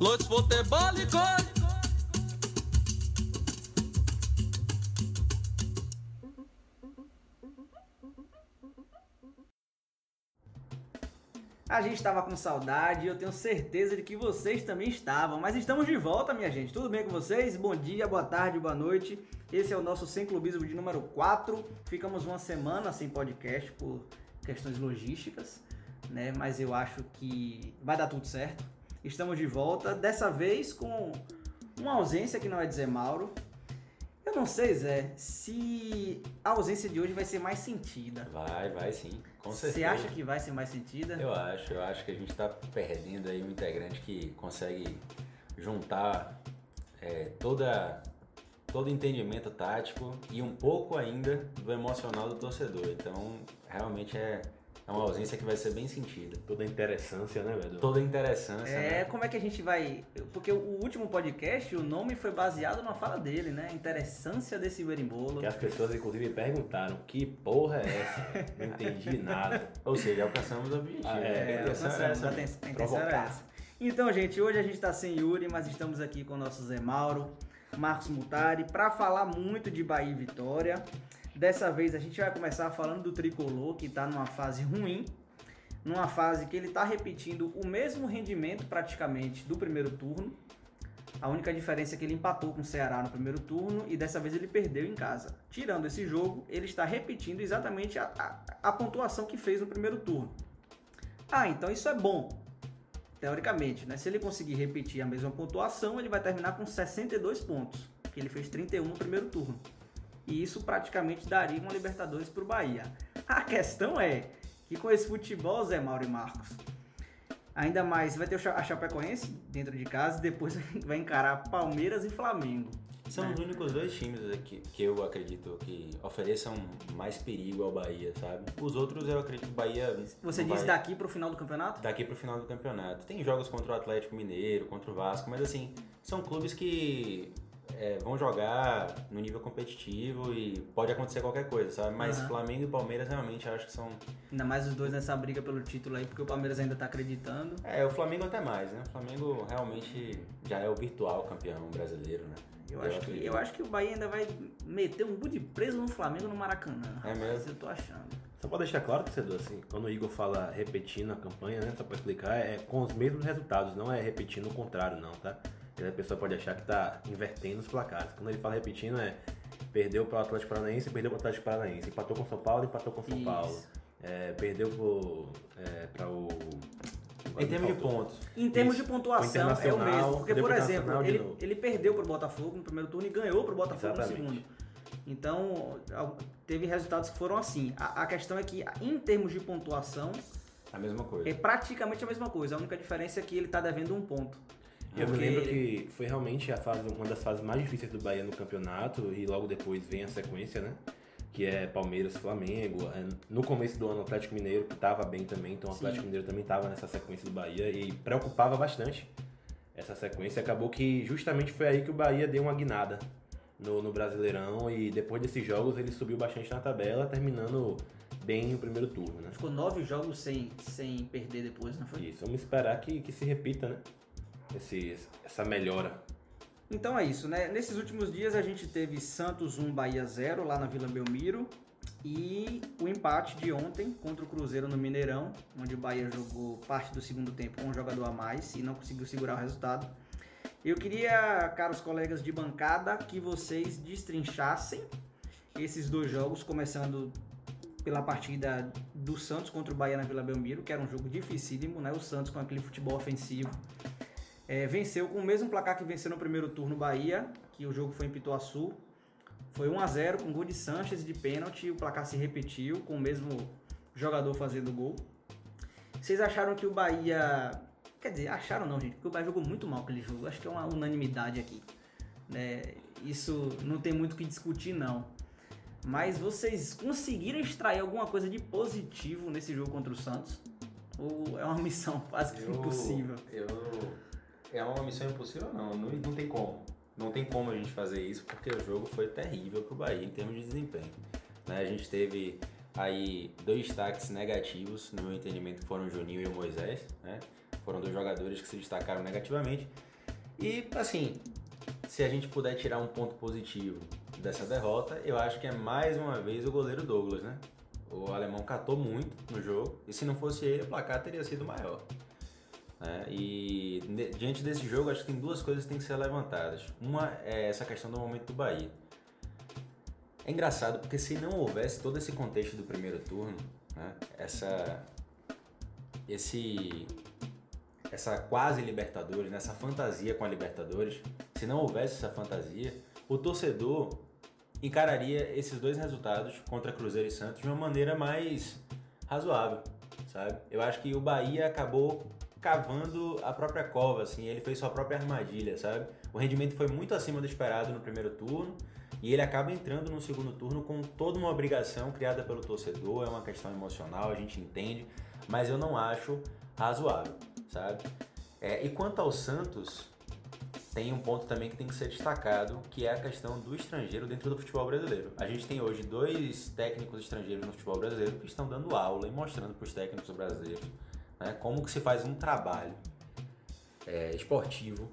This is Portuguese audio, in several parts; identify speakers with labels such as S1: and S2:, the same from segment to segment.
S1: Lutz futebol e gol.
S2: A gente estava com saudade e eu tenho certeza de que vocês também estavam. Mas estamos de volta, minha gente. Tudo bem com vocês? Bom dia, boa tarde, boa noite. Esse é o nosso Sem Clubismo de número 4. Ficamos uma semana sem podcast por questões logísticas, né? Mas eu acho que vai dar tudo certo. Estamos de volta, dessa vez com uma ausência que não é dizer Mauro, eu não sei, Zé, se a ausência de hoje vai ser mais sentida.
S3: Vai, vai sim, com certeza.
S2: Você acha que vai ser mais sentida?
S3: Eu acho, eu acho que a gente está perdendo aí um integrante que consegue juntar é, toda, todo o entendimento tático e um pouco ainda do emocional do torcedor. Então, realmente é é uma ausência que vai ser bem sentida.
S4: Toda a interessância, né, velho?
S3: Toda a interessância.
S2: É,
S3: né?
S2: como é que a gente vai. Porque o último podcast, o nome foi baseado na fala dele, né? Interessância desse berimbolo.
S4: Que as pessoas, inclusive, perguntaram: que porra é essa? Não entendi nada.
S3: Ou seja, alcançamos o objetivo.
S2: Ah, é,
S3: a
S2: intenção é essa. A intenção era essa. Então, gente, hoje a gente tá sem Yuri, mas estamos aqui com o nosso Zé Mauro, Marcos Mutari, para falar muito de Bahia e Vitória. Dessa vez a gente vai começar falando do tricolor que está numa fase ruim, numa fase que ele está repetindo o mesmo rendimento praticamente do primeiro turno. A única diferença é que ele empatou com o Ceará no primeiro turno e dessa vez ele perdeu em casa. Tirando esse jogo, ele está repetindo exatamente a, a, a pontuação que fez no primeiro turno. Ah, então isso é bom, teoricamente, né? Se ele conseguir repetir a mesma pontuação, ele vai terminar com 62 pontos, que ele fez 31 no primeiro turno e isso praticamente daria uma Libertadores para o Bahia. A questão é que com esse futebol, Zé Mauro e Marcos, ainda mais vai ter a Chapecoense dentro de casa e depois vai encarar Palmeiras e Flamengo.
S3: São né? os únicos dois times aqui que eu acredito que ofereçam mais perigo ao Bahia, sabe? Os outros eu acredito que o Bahia.
S2: Você diz daqui para o final do campeonato?
S3: Daqui para o final do campeonato. Tem jogos contra o Atlético Mineiro, contra o Vasco, mas assim, são clubes que é, vão jogar no nível competitivo e pode acontecer qualquer coisa, sabe? Mas uhum. Flamengo e Palmeiras realmente acho que são.
S2: Ainda mais os dois nessa briga pelo título aí, porque o Palmeiras ainda tá acreditando.
S3: É, o Flamengo até mais, né? O Flamengo realmente já é o virtual campeão brasileiro, né?
S2: Eu, eu acho, que, eu acho que o Bahia ainda vai meter um de preso no Flamengo no Maracanã.
S3: É mesmo?
S2: Eu tô achando.
S4: Só pra deixar claro, torcedor, assim, quando o Igor fala repetindo a campanha, né? Só pra explicar, é com os mesmos resultados, não é repetindo o contrário, não, tá? Porque a pessoa pode achar que está invertendo os placares. Quando ele fala repetindo, é perdeu para o Atlético Paranaense, perdeu para o Atlético Paranaense, empatou com o São Paulo, empatou com o São Isso. Paulo. É, perdeu para é, o.
S3: Em termos de pontos.
S2: Em termos Isso. de pontuação, é o mesmo. Porque, por exemplo, ele, ele perdeu para o Botafogo no primeiro turno e ganhou para o Botafogo Exatamente. no segundo. Então, teve resultados que foram assim. A, a, questão é que, em termos de pontuação.
S3: A mesma coisa.
S2: É praticamente a mesma coisa. A única diferença é que ele está devendo um ponto.
S4: Eu me lembro que foi realmente a fase, uma das fases mais difíceis do Bahia no campeonato e logo depois vem a sequência, né? Que é Palmeiras, Flamengo. É, no começo do ano, o Atlético Mineiro, que estava bem também, então o Atlético Sim. Mineiro também estava nessa sequência do Bahia e preocupava bastante essa sequência. Acabou que justamente foi aí que o Bahia deu uma guinada no, no Brasileirão e depois desses jogos ele subiu bastante na tabela, terminando bem o primeiro turno, né?
S2: Ficou nove jogos sem, sem perder depois, não foi?
S4: Isso, vamos esperar que, que se repita, né? Esse, essa melhora.
S2: Então é isso, né? Nesses últimos dias a gente teve Santos 1, Bahia 0 lá na Vila Belmiro e o empate de ontem contra o Cruzeiro no Mineirão, onde o Bahia jogou parte do segundo tempo com um jogador a mais e não conseguiu segurar o resultado. Eu queria, caros colegas de bancada, que vocês destrinchassem esses dois jogos, começando pela partida do Santos contra o Bahia na Vila Belmiro, que era um jogo dificílimo, né? O Santos com aquele futebol ofensivo é, venceu com o mesmo placar que venceu no primeiro turno Bahia, que o jogo foi em Pituaçu. Foi 1 a 0 com gol de Sanches de pênalti, o placar se repetiu com o mesmo jogador fazendo gol. Vocês acharam que o Bahia. Quer dizer, acharam não, gente, porque o Bahia jogou muito mal aquele jogo. Acho que é uma unanimidade aqui. Né? Isso não tem muito o que discutir, não. Mas vocês conseguiram extrair alguma coisa de positivo nesse jogo contra o Santos? Ou é uma missão quase que
S3: eu,
S2: impossível?
S3: Eu é uma missão impossível, não. não. Não tem como. Não tem como a gente fazer isso, porque o jogo foi terrível para o Bahia em termos de desempenho. Né? A gente teve aí dois destaques negativos, no meu entendimento, foram o Juninho e o Moisés. Né? Foram dois jogadores que se destacaram negativamente. E, assim, se a gente puder tirar um ponto positivo dessa derrota, eu acho que é mais uma vez o goleiro Douglas, né? O alemão catou muito no jogo e se não fosse ele, o placar teria sido maior. Né? E diante desse jogo, acho que tem duas coisas que têm que ser levantadas. Uma é essa questão do momento do Bahia. É engraçado porque se não houvesse todo esse contexto do primeiro turno, né? essa, esse, essa quase Libertadores, né? essa fantasia com a Libertadores, se não houvesse essa fantasia, o torcedor encararia esses dois resultados contra Cruzeiro e Santos de uma maneira mais razoável, sabe? Eu acho que o Bahia acabou cavando a própria cova, assim, ele fez sua própria armadilha, sabe? O rendimento foi muito acima do esperado no primeiro turno e ele acaba entrando no segundo turno com toda uma obrigação criada pelo torcedor, é uma questão emocional, a gente entende, mas eu não acho razoável, sabe? É, e quanto ao Santos, tem um ponto também que tem que ser destacado, que é a questão do estrangeiro dentro do futebol brasileiro. A gente tem hoje dois técnicos estrangeiros no futebol brasileiro que estão dando aula e mostrando para os técnicos brasileiros né, como que se faz um trabalho é, esportivo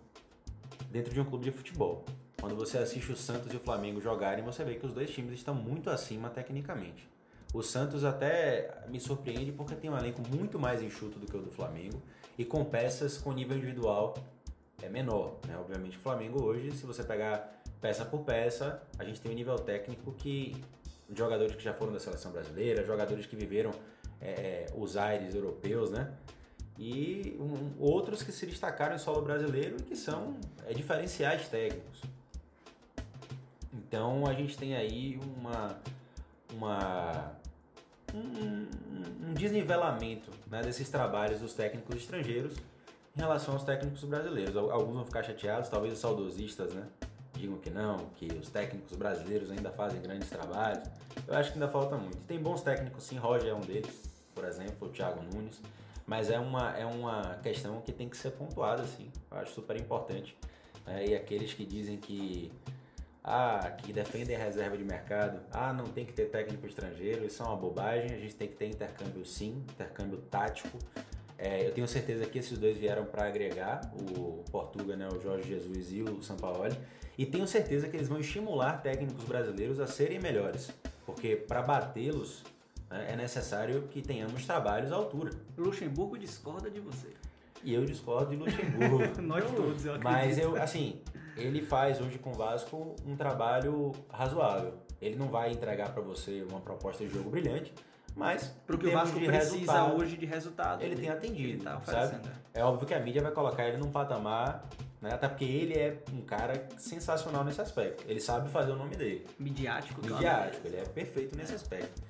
S3: dentro de um clube de futebol. Quando você assiste o Santos e o Flamengo jogarem, você vê que os dois times estão muito acima tecnicamente. O Santos até me surpreende porque tem um elenco muito mais enxuto do que o do Flamengo e com peças com nível individual é menor. Né? Obviamente o Flamengo hoje, se você pegar peça por peça, a gente tem um nível técnico que jogadores que já foram da seleção brasileira, jogadores que viveram é, os aires europeus, né? E um, outros que se destacaram em solo brasileiro e que são é, diferenciais técnicos. Então a gente tem aí uma, uma um, um desnivelamento né, desses trabalhos dos técnicos estrangeiros em relação aos técnicos brasileiros. Alguns vão ficar chateados, talvez os saudosistas, né? Digam que não, que os técnicos brasileiros ainda fazem grandes trabalhos. Eu acho que ainda falta muito. Tem bons técnicos, sim, Roger é um deles, por exemplo, o Thiago Nunes. Mas é uma, é uma questão que tem que ser pontuada, assim. Eu acho super importante. É, e aqueles que dizem que ah, que defendem a reserva de mercado, ah, não tem que ter técnico estrangeiro, isso é uma bobagem, a gente tem que ter intercâmbio sim, intercâmbio tático. É, eu tenho certeza que esses dois vieram para agregar, o Portuga, né, o Jorge Jesus e o Sampaoli, e tenho certeza que eles vão estimular técnicos brasileiros a serem melhores, porque para batê-los é necessário que tenhamos trabalhos à altura.
S2: Luxemburgo discorda de você.
S3: E eu discordo de Luxemburgo.
S2: Nós todos, eu acredito.
S3: Mas eu, assim, ele faz hoje com o Vasco um trabalho razoável. Ele não vai entregar para você uma proposta de jogo brilhante, mas
S2: Pro que
S3: em
S2: o Vasco precisa hoje de resultado.
S3: ele tem atendido,
S2: Ele tá
S3: sabe?
S2: oferecendo.
S3: É óbvio que a mídia vai colocar ele num patamar, né? Até porque ele é um cara sensacional nesse aspecto. Ele sabe fazer o nome dele.
S2: Midiático. claro.
S3: Midiático, ele é perfeito nesse aspecto.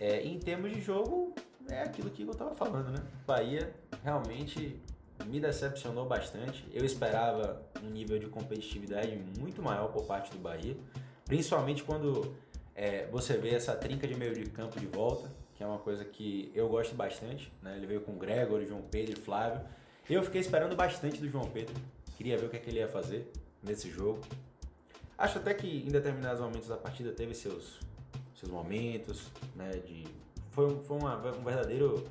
S3: É, em termos de jogo, é aquilo que eu tava falando, né? Bahia realmente me decepcionou bastante. Eu esperava um nível de competitividade muito maior por parte do Bahia, principalmente quando é, você vê essa trinca de meio de campo de volta, que é uma coisa que eu gosto bastante. Né? Ele veio com Gregor, João Pedro e Flávio. Eu fiquei esperando bastante do João Pedro, queria ver o que, é que ele ia fazer nesse jogo. Acho até que em determinados momentos da partida teve seus, seus momentos, né? De, foi foi uma, um verdadeiro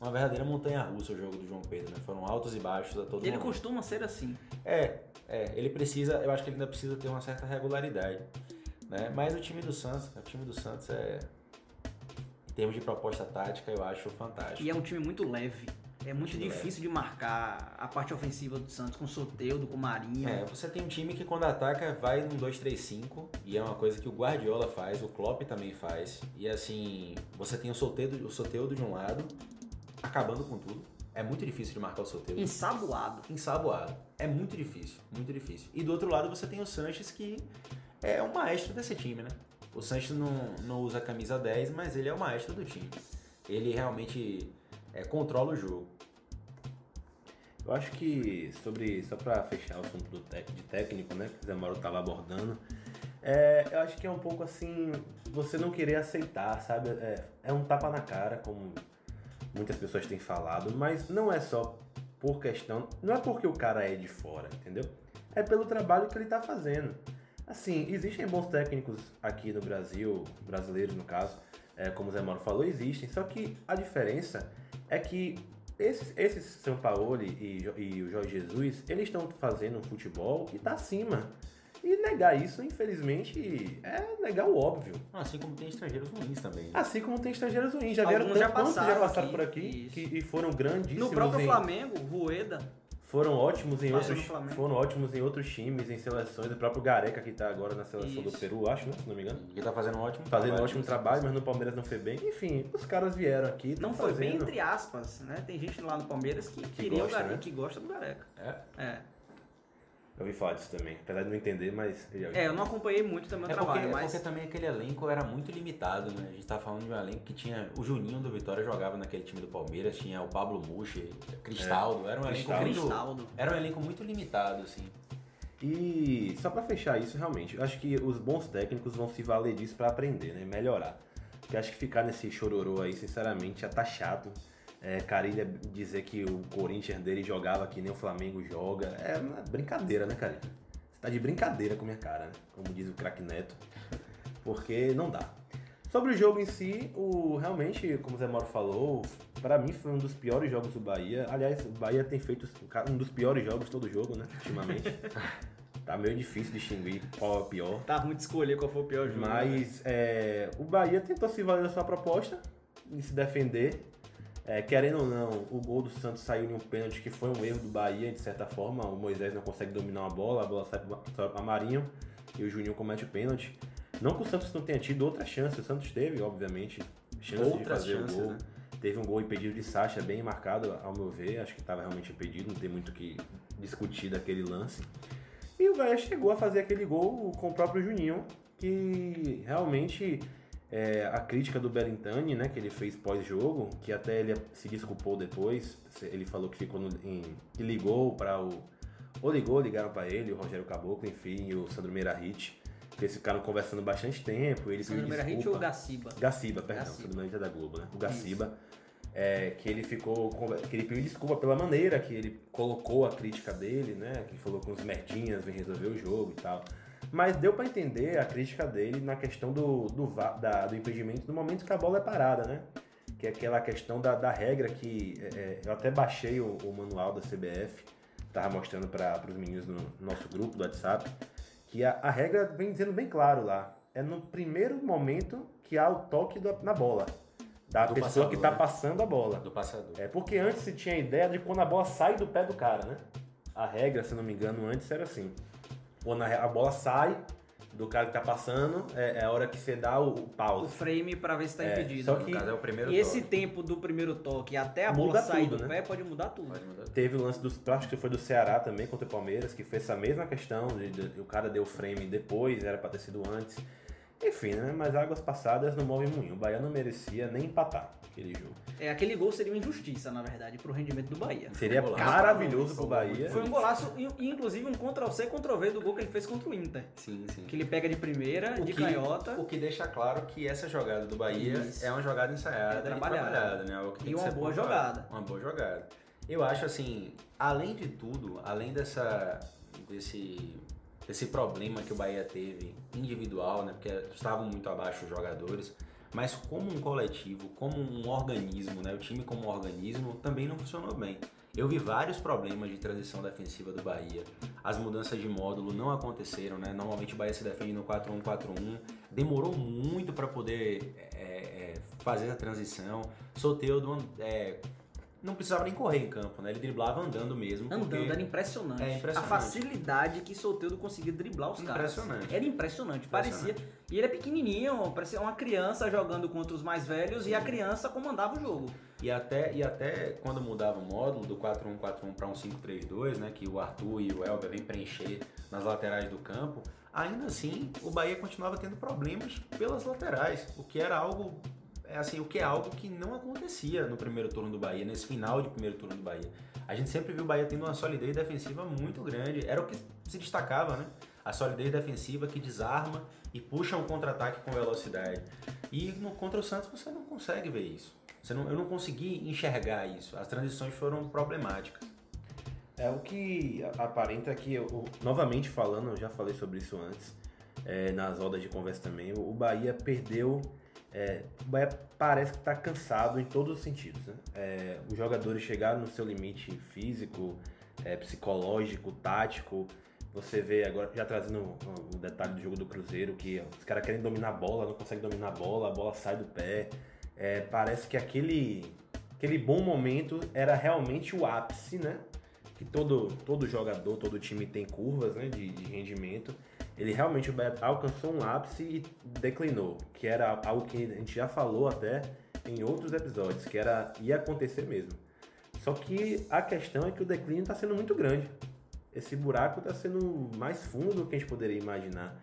S3: uma verdadeira montanha russa o jogo do João Pedro, né? Foram altos e baixos a todo
S2: Ele
S3: momento.
S2: costuma ser assim.
S3: É, é, ele precisa, eu acho que ele ainda precisa ter uma certa regularidade, né? Mas o time do Santos, o time do Santos é em termos de proposta tática, eu acho fantástico.
S2: E é um time muito leve. É muito difícil de marcar a parte ofensiva do Santos com o Soteudo, com o Marinho.
S3: É, você tem um time que quando ataca vai num 2-3-5 e é uma coisa que o Guardiola faz, o Klopp também faz. E assim, você tem o Soteudo, o Soteudo de um lado, acabando com tudo. É muito difícil de marcar o Soteudo.
S2: Ensaboado.
S3: Ensaboado. É muito difícil, muito difícil. E do outro lado você tem o Sanches que é o maestro desse time, né? O Sanches não, não usa a camisa 10, mas ele é o maestro do time. Ele realmente é, controla o jogo.
S4: Eu acho que sobre, só pra fechar o assunto do de técnico, né, que o Zé Mauro tava abordando, é, eu acho que é um pouco assim, você não querer aceitar, sabe? É, é um tapa na cara, como muitas pessoas têm falado, mas não é só por questão, não é porque o cara é de fora, entendeu? É pelo trabalho que ele tá fazendo. Assim, existem bons técnicos aqui no Brasil, brasileiros no caso, é, como o Zé Mauro falou, existem, só que a diferença é que esses, esses São Paulo e, e o Jorge Jesus, eles estão fazendo um futebol que tá acima. E negar isso, infelizmente, é negar o óbvio.
S3: Assim como tem estrangeiros ruins também. né?
S4: Assim como tem estrangeiros ruins. Já vieram
S2: Alguns já
S4: tanto- quantos
S2: passaram
S4: já passaram
S2: aqui,
S4: por aqui que, e foram grandíssimos.
S2: No próprio
S4: em-
S2: Flamengo, Rueda,
S4: Foram ótimos em outros, foram ótimos em outros times, em seleções. O próprio Gareca que tá agora na seleção do
S2: Isso.
S4: Peru, acho, né? Se não me engano.
S3: E tá fazendo um ótimo
S4: Fazendo um
S3: trabalho.
S4: ótimo trabalho, mas no Palmeiras não foi bem. Enfim, os caras vieram aqui.
S2: não foi bem entre aspas, né? Tem gente lá no Palmeiras que, queria
S4: gosta,
S2: o Gareca,
S4: né?
S2: que gosta do Gareca.
S3: É.
S2: É.
S4: Eu ouvi falar disso também. Apesar de não entender, mas. eu já ouvi.
S2: É, eu não acompanhei muito também o
S3: É porque,
S2: trabalho,
S3: é
S2: mas
S3: porque também aquele elenco era muito limitado, né? A gente tá falando de um elenco que tinha. O Juninho do Vitória jogava naquele time do Palmeiras, tinha o Pablo Muxi, Cristaldo. Era um elenco
S4: Cristaldo.
S3: muito.
S2: Cristaldo.
S3: Era um elenco muito limitado, assim.
S4: E só pra fechar isso, realmente, eu acho que os bons técnicos vão se valer disso pra aprender, né? Melhorar. Porque acho que ficar nesse chororô aí, sinceramente, já tá chato. É, Carilha dizer que o Corinthians dele jogava que nem o Flamengo joga. É uma brincadeira, né, Carilha? Você tá de brincadeira com minha cara, né? Como diz o craque Neto. Porque não dá. Sobre o jogo em si, o, realmente, como o Zé Mauro falou, pra mim foi um dos piores jogos do Bahia. Aliás, o Bahia tem feito um dos piores jogos todo jogo, né? Ultimamente. tá meio difícil distinguir qual é o pior.
S2: tá ruim de escolher qual foi o pior jogo. né?
S4: Mas é, o Bahia tentou se valer da sua proposta de se defender. É, querendo ou não, o gol do Santos saiu em um pênalti que foi um erro do Bahia, de certa forma. O Moisés não consegue dominar uma bola, a bola sai para Marinho e o Juninho comete o pênalti. Não que o Santos não tenha tido outra chance, o Santos teve, obviamente, chance de
S3: Outras
S4: fazer
S3: chances,
S4: o gol.
S3: né?
S4: Teve um gol impedido de Sacha, bem marcado, ao meu ver. Acho que estava realmente impedido, não tem muito o que discutir daquele lance. E o Bahia chegou a fazer aquele gol com o próprio Juninho, que realmente é, a crítica do Belintani, né, que ele fez pós-jogo, que até ele se desculpou depois, ele falou que ficou no, em, que ligou para o ou ligou, ligaram para ele, o Rogério Caboclo, enfim, e o Sandro Meirahit, que eles ficaram conversando bastante tempo, ele
S2: Sandro Meirahit ou Gaciba?
S4: Gaciba, perdão,
S2: Gaciba.
S4: Sandro Meirahit é da Globo, né? O Gaciba, é, que ele ficou, que ele pediu desculpa pela maneira que ele colocou a crítica dele, né? Que falou que uns merdinhas vem resolver o jogo e tal. Mas deu pra entender a crítica dele na questão do, do, da- do impedimento no momento que a bola é parada, né? Que é aquela questão da, da regra que é, é, eu até baixei o, o manual da CBF, tava mostrando para os meninos no nosso grupo do WhatsApp, que a, a regra vem dizendo bem claro lá. É no primeiro momento que há o toque da- na bola. Da
S3: Do
S4: pessoa
S3: passador,
S4: que tá
S3: né?
S4: passando a bola.
S3: Do passador.
S4: É porque antes se tinha a ideia de quando a bola sai do pé do cara, né? A regra, se não me engano, antes era assim. Quando a, a bola sai do cara que tá passando, é, é a hora que você dá o, o
S2: O
S4: pause.
S2: frame pra ver se tá
S4: É,
S2: impedido.
S4: só que-
S3: No caso, é o primeiro
S2: E esse
S3: toque.
S2: tempo do primeiro toque até a
S4: Muda
S2: bola sair
S4: tudo,
S2: do
S4: né?
S2: pé pode mudar tudo.
S3: Pode mudar.
S4: Teve o lance do. eu Acho que foi do Ceará também contra o Palmeiras, que fez essa mesma questão. De, de- o cara deu o frame depois, era pra ter sido antes. Enfim, né? Mas águas passadas não movem moinho. O Bahia não merecia nem empatar aquele jogo.
S2: É, aquele gol seria uma injustiça, na verdade, pro rendimento do Bahia.
S4: Seria
S3: um
S4: maravilhoso pro
S3: Foi um
S4: Bahia.
S2: Foi um golaço, e inclusive um Ctrl-C, Ctrl-V do gol que ele fez contra o Inter.
S3: Sim, sim.
S2: Que ele pega de primeira,
S3: O
S2: de
S3: que-
S2: canhota.
S3: O que deixa claro que essa jogada do Bahia
S2: Isso.
S3: é uma jogada ensaiada
S2: É
S3: e
S2: trabalhada.
S3: trabalhada, né? Tem
S2: E uma boa
S3: pontuado.
S2: jogada.
S3: Uma boa jogada. Eu acho assim, além de tudo, além dessa desse desse problema que o Bahia teve individual, né? Porque estavam muito abaixo os jogadores, mas como um coletivo, como um organismo, né? O time como um organismo também não funcionou bem. Eu vi vários problemas de transição defensiva do Bahia. As mudanças de módulo não aconteceram, né? Normalmente o Bahia se defende no 4-1-4-1. Demorou muito para poder é, é, fazer a transição. Soteudo é, não precisava nem correr em campo, né? Ele driblava andando mesmo.
S2: Andando,
S3: porque-
S2: era impressionante.
S3: É impressionante.
S2: A facilidade que Soteudo conseguia driblar os caras.
S3: Impressionante.
S2: Era impressionante.
S3: Impressionante.
S2: Parecia. E ele é pequenininho, parecia uma criança jogando contra os mais velhos e a criança comandava o jogo.
S3: E até, e até quando mudava o módulo do 4-1-4-1 para um 5-3-2, né, que o Arthur e o Elber vêm preencher nas laterais do campo, ainda assim o Bahia continuava tendo problemas pelas laterais, o que era algo assim, o que é algo que não acontecia no primeiro turno do Bahia, nesse final de primeiro turno do Bahia. A gente sempre viu o Bahia tendo uma solidez defensiva muito grande, era o que se destacava, né? A solidez defensiva que desarma e puxa um contra-ataque com velocidade. E no, contra o Santos você não consegue ver isso. Você não, eu não consegui enxergar isso. As transições foram problemáticas.
S4: É o que aparenta que, eu, novamente falando, eu já falei sobre isso antes, é, nas rodas de conversa também, o Bahia perdeu É, parece que está cansado em todos os sentidos. Né? É, os jogadores chegaram no seu limite físico, é, psicológico, tático. Você vê agora, já trazendo o detalhe do jogo do Cruzeiro, que os caras querem dominar a bola, não conseguem dominar a bola, a bola sai do pé. É, parece que aquele, aquele bom momento era realmente o ápice, né? Que todo, todo jogador, todo time tem curvas né, de, de rendimento. Ele realmente alcançou um ápice e declinou, que era algo que a gente já falou até em outros episódios, que era ia acontecer mesmo. Só que a questão é que o declínio está sendo muito grande esse buraco está sendo mais fundo do que a gente poderia imaginar.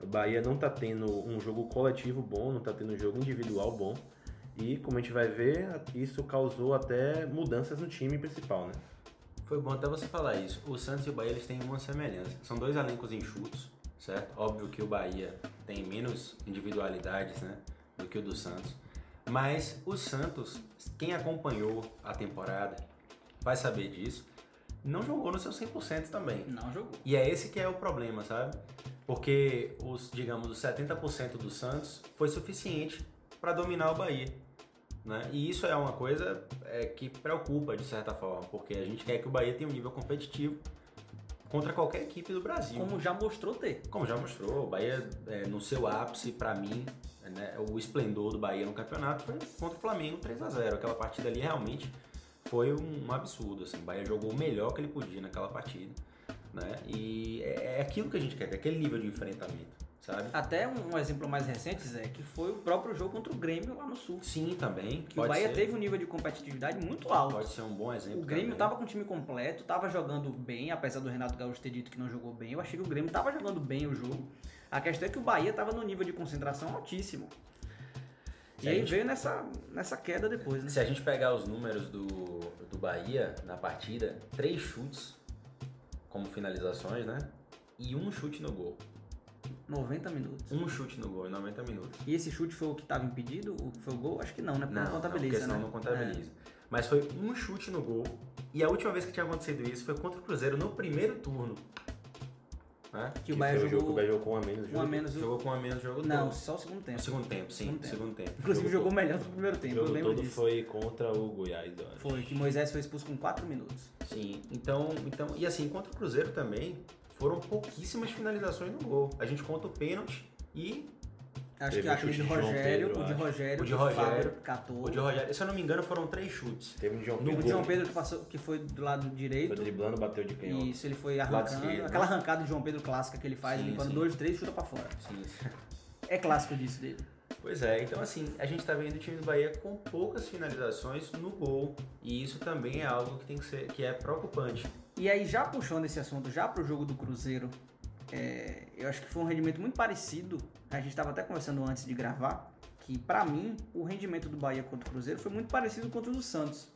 S4: O Bahia não está tendo um jogo coletivo bom, não está tendo um jogo individual bom. E como a gente vai ver, isso causou até mudanças no time principal, né?
S3: Foi bom até você falar isso. O Santos e o Bahia eles têm uma semelhança. São dois elencos enxutos, certo? Óbvio que o Bahia tem menos individualidades, né, do que o do Santos. Mas o Santos, quem acompanhou a temporada vai saber disso não jogou no seu 100% também.
S2: Não jogou.
S3: E é esse que é o problema, sabe? Porque os, digamos, os 70% do Santos foi suficiente para dominar o Bahia. Né? E isso é uma coisa é, que preocupa de certa forma, porque a gente quer que o Bahia tenha um nível competitivo contra qualquer equipe do Brasil.
S2: Como já mostrou ter.
S3: Como já mostrou, o Bahia é, no seu ápice, para mim, né, o esplendor do Bahia no campeonato foi contra o Flamengo 3 a 0 Aquela partida ali realmente foi um absurdo. Assim. O Bahia jogou o melhor que ele podia naquela partida. Né? E é, é aquilo que a gente quer, é aquele nível de enfrentamento. Sabe?
S2: Até um, exemplo mais recente, Zé, que foi o próprio jogo contra o Grêmio lá no Sul.
S3: Sim, também.
S2: Que o Bahia ser. teve um nível de competitividade muito alto.
S3: Pode ser um bom exemplo.
S2: O Grêmio estava com o time completo, estava jogando bem, apesar do Renato Gaúcho ter dito que não jogou bem. Eu achei que o Grêmio estava jogando bem o jogo. A questão é que o Bahia estava no nível de concentração altíssimo. Se e aí gente... veio nessa, nessa queda depois, né?
S3: Se a gente pegar os números do, do Bahia na partida, três chutes como finalizações, né? E um chute no gol.
S2: 90 minutos.
S3: Um chute no gol em 90 minutos.
S2: E esse chute foi o que estava impedido? O que foi o gol? Acho que não, né? Porque
S3: não,
S2: não contabiliza,
S3: não,
S2: né?
S3: não contabiliza. É. Mas foi um chute no gol. E a última vez que tinha acontecido isso foi contra o Cruzeiro no primeiro turno.
S2: Né? Que, que o Bahia jogou,
S4: jogo, o Bahia jogou com um a menos.
S2: Um a menos
S3: jogou com um a menos jogo
S2: Não, todo. só o segundo tempo. O
S3: segundo tempo, sim. Segundo tempo. Segundo tempo.
S2: Inclusive jogou, jogou melhor no primeiro tempo,
S4: o jogo
S2: eu
S4: todo
S2: disso.
S4: foi contra o Goiás.
S2: Foi, que Moisés foi expulso com 4 minutos.
S3: Sim, então, então, e assim, contra o Cruzeiro também, foram pouquíssimas finalizações no gol. A gente conta o pênalti e
S2: Acho Teve que aquele de Rogério, Pedro, o de Rogério,
S3: o de Rogério,
S2: catou.
S3: O de Rogério, se eu não me engano, foram três chutes.
S4: Teve um de João
S2: Pedro. O de João Pedro que, passou, que foi do lado direito.
S4: Foi driblando, bateu de canhota.
S2: Isso, ele foi arrancando. Aquela arrancada de João Pedro clássica que ele faz, sim, limpando sim. dois, três, chuta pra fora.
S3: Sim.
S2: É clássico disso dele.
S3: Pois é, então assim, a gente tá vendo o time do Bahia com poucas finalizações no gol. E isso também é algo que tem que ser, que é preocupante.
S2: E aí, já puxando esse assunto já pro jogo do Cruzeiro, é, eu acho que foi um rendimento muito parecido. A gente estava até conversando antes de gravar que, para mim, o rendimento do Bahia contra o Cruzeiro foi muito parecido com o do Santos.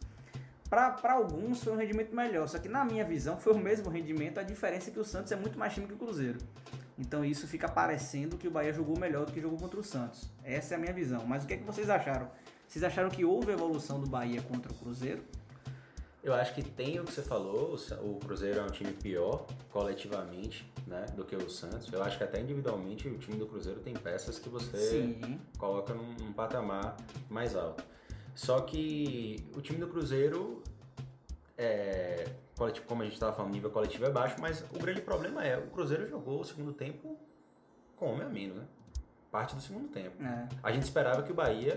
S2: Para alguns foi um rendimento melhor, só que na minha visão foi o mesmo rendimento, a diferença é que o Santos é muito mais time que o Cruzeiro. Então isso fica parecendo que o Bahia jogou melhor do que jogou contra o Santos. Essa é a minha visão. Mas o que, é que vocês acharam? Vocês acharam que houve evolução do Bahia contra o Cruzeiro?
S3: Eu acho que tem o que você falou, o Cruzeiro é um time pior coletivamente, né, do que o Santos. Eu acho que até individualmente o time do Cruzeiro tem peças que você
S2: Sim.
S3: coloca num, num patamar mais alto. Só que o time do Cruzeiro é, como a gente estava falando, nível coletivo é baixo, mas o grande problema é o Cruzeiro jogou o segundo tempo com homem a menos, né? Parte do segundo tempo.
S2: É.
S3: A gente esperava que o Bahia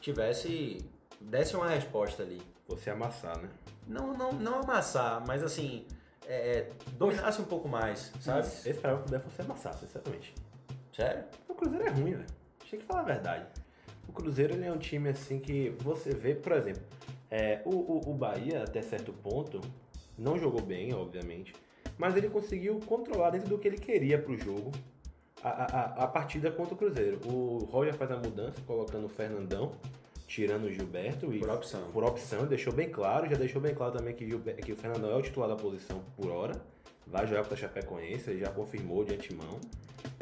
S3: tivesse desse uma resposta ali.
S4: Você amassar, né?
S3: Não, não, não amassar, mas assim, é, dominasse um pouco mais, sabe?
S4: Eu esperava que o fosse amassar, sinceramente.
S3: Sério?
S4: O Cruzeiro é ruim, velho. Tinha que falar a verdade. O Cruzeiro ele é um time assim que você vê, por exemplo, é, o, o, o Bahia, até certo ponto, não jogou bem, obviamente, mas ele conseguiu controlar dentro do que ele queria pro jogo a, a, a partida contra o Cruzeiro. O Roger faz a mudança, colocando o Fernandão tirando o Gilberto.
S3: E por opção.
S4: Por opção, deixou bem claro. Já deixou bem claro também que, Gilberto, que o Fernandão é o titular da posição por hora. Vai jogar contra a Chapecoense, ele já confirmou de antemão.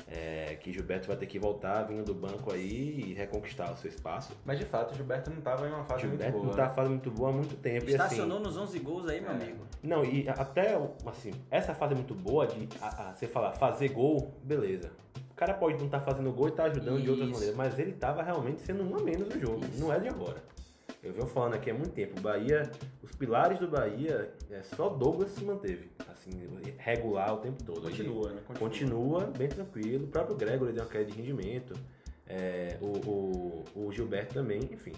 S4: É, que Gilberto vai ter que voltar vindo do banco aí e reconquistar o seu espaço.
S3: Mas de fato, o Gilberto não estava em uma fase
S4: Gilberto
S3: muito boa.
S4: não estava fase muito boa há muito tempo.
S2: Estacionou
S4: assim,
S2: nos 11 gols aí, meu é. amigo.
S4: Não, e até assim, essa fase muito boa de a, a, você falar fazer gol, beleza cara pode não estar fazendo gol e tá ajudando de outras
S2: Isso.
S4: maneiras, mas ele tava realmente sendo um a menos no jogo.
S2: Isso.
S4: Não é de agora. Eu venho falando aqui há muito tempo. O Bahia, os pilares do Bahia, é, só Douglas se manteve. Assim, regular o tempo todo. Ele
S3: Continua, né?
S4: Continua bem tranquilo. O próprio Gregory deu uma queda de rendimento. É, o, o, o Gilberto também, enfim.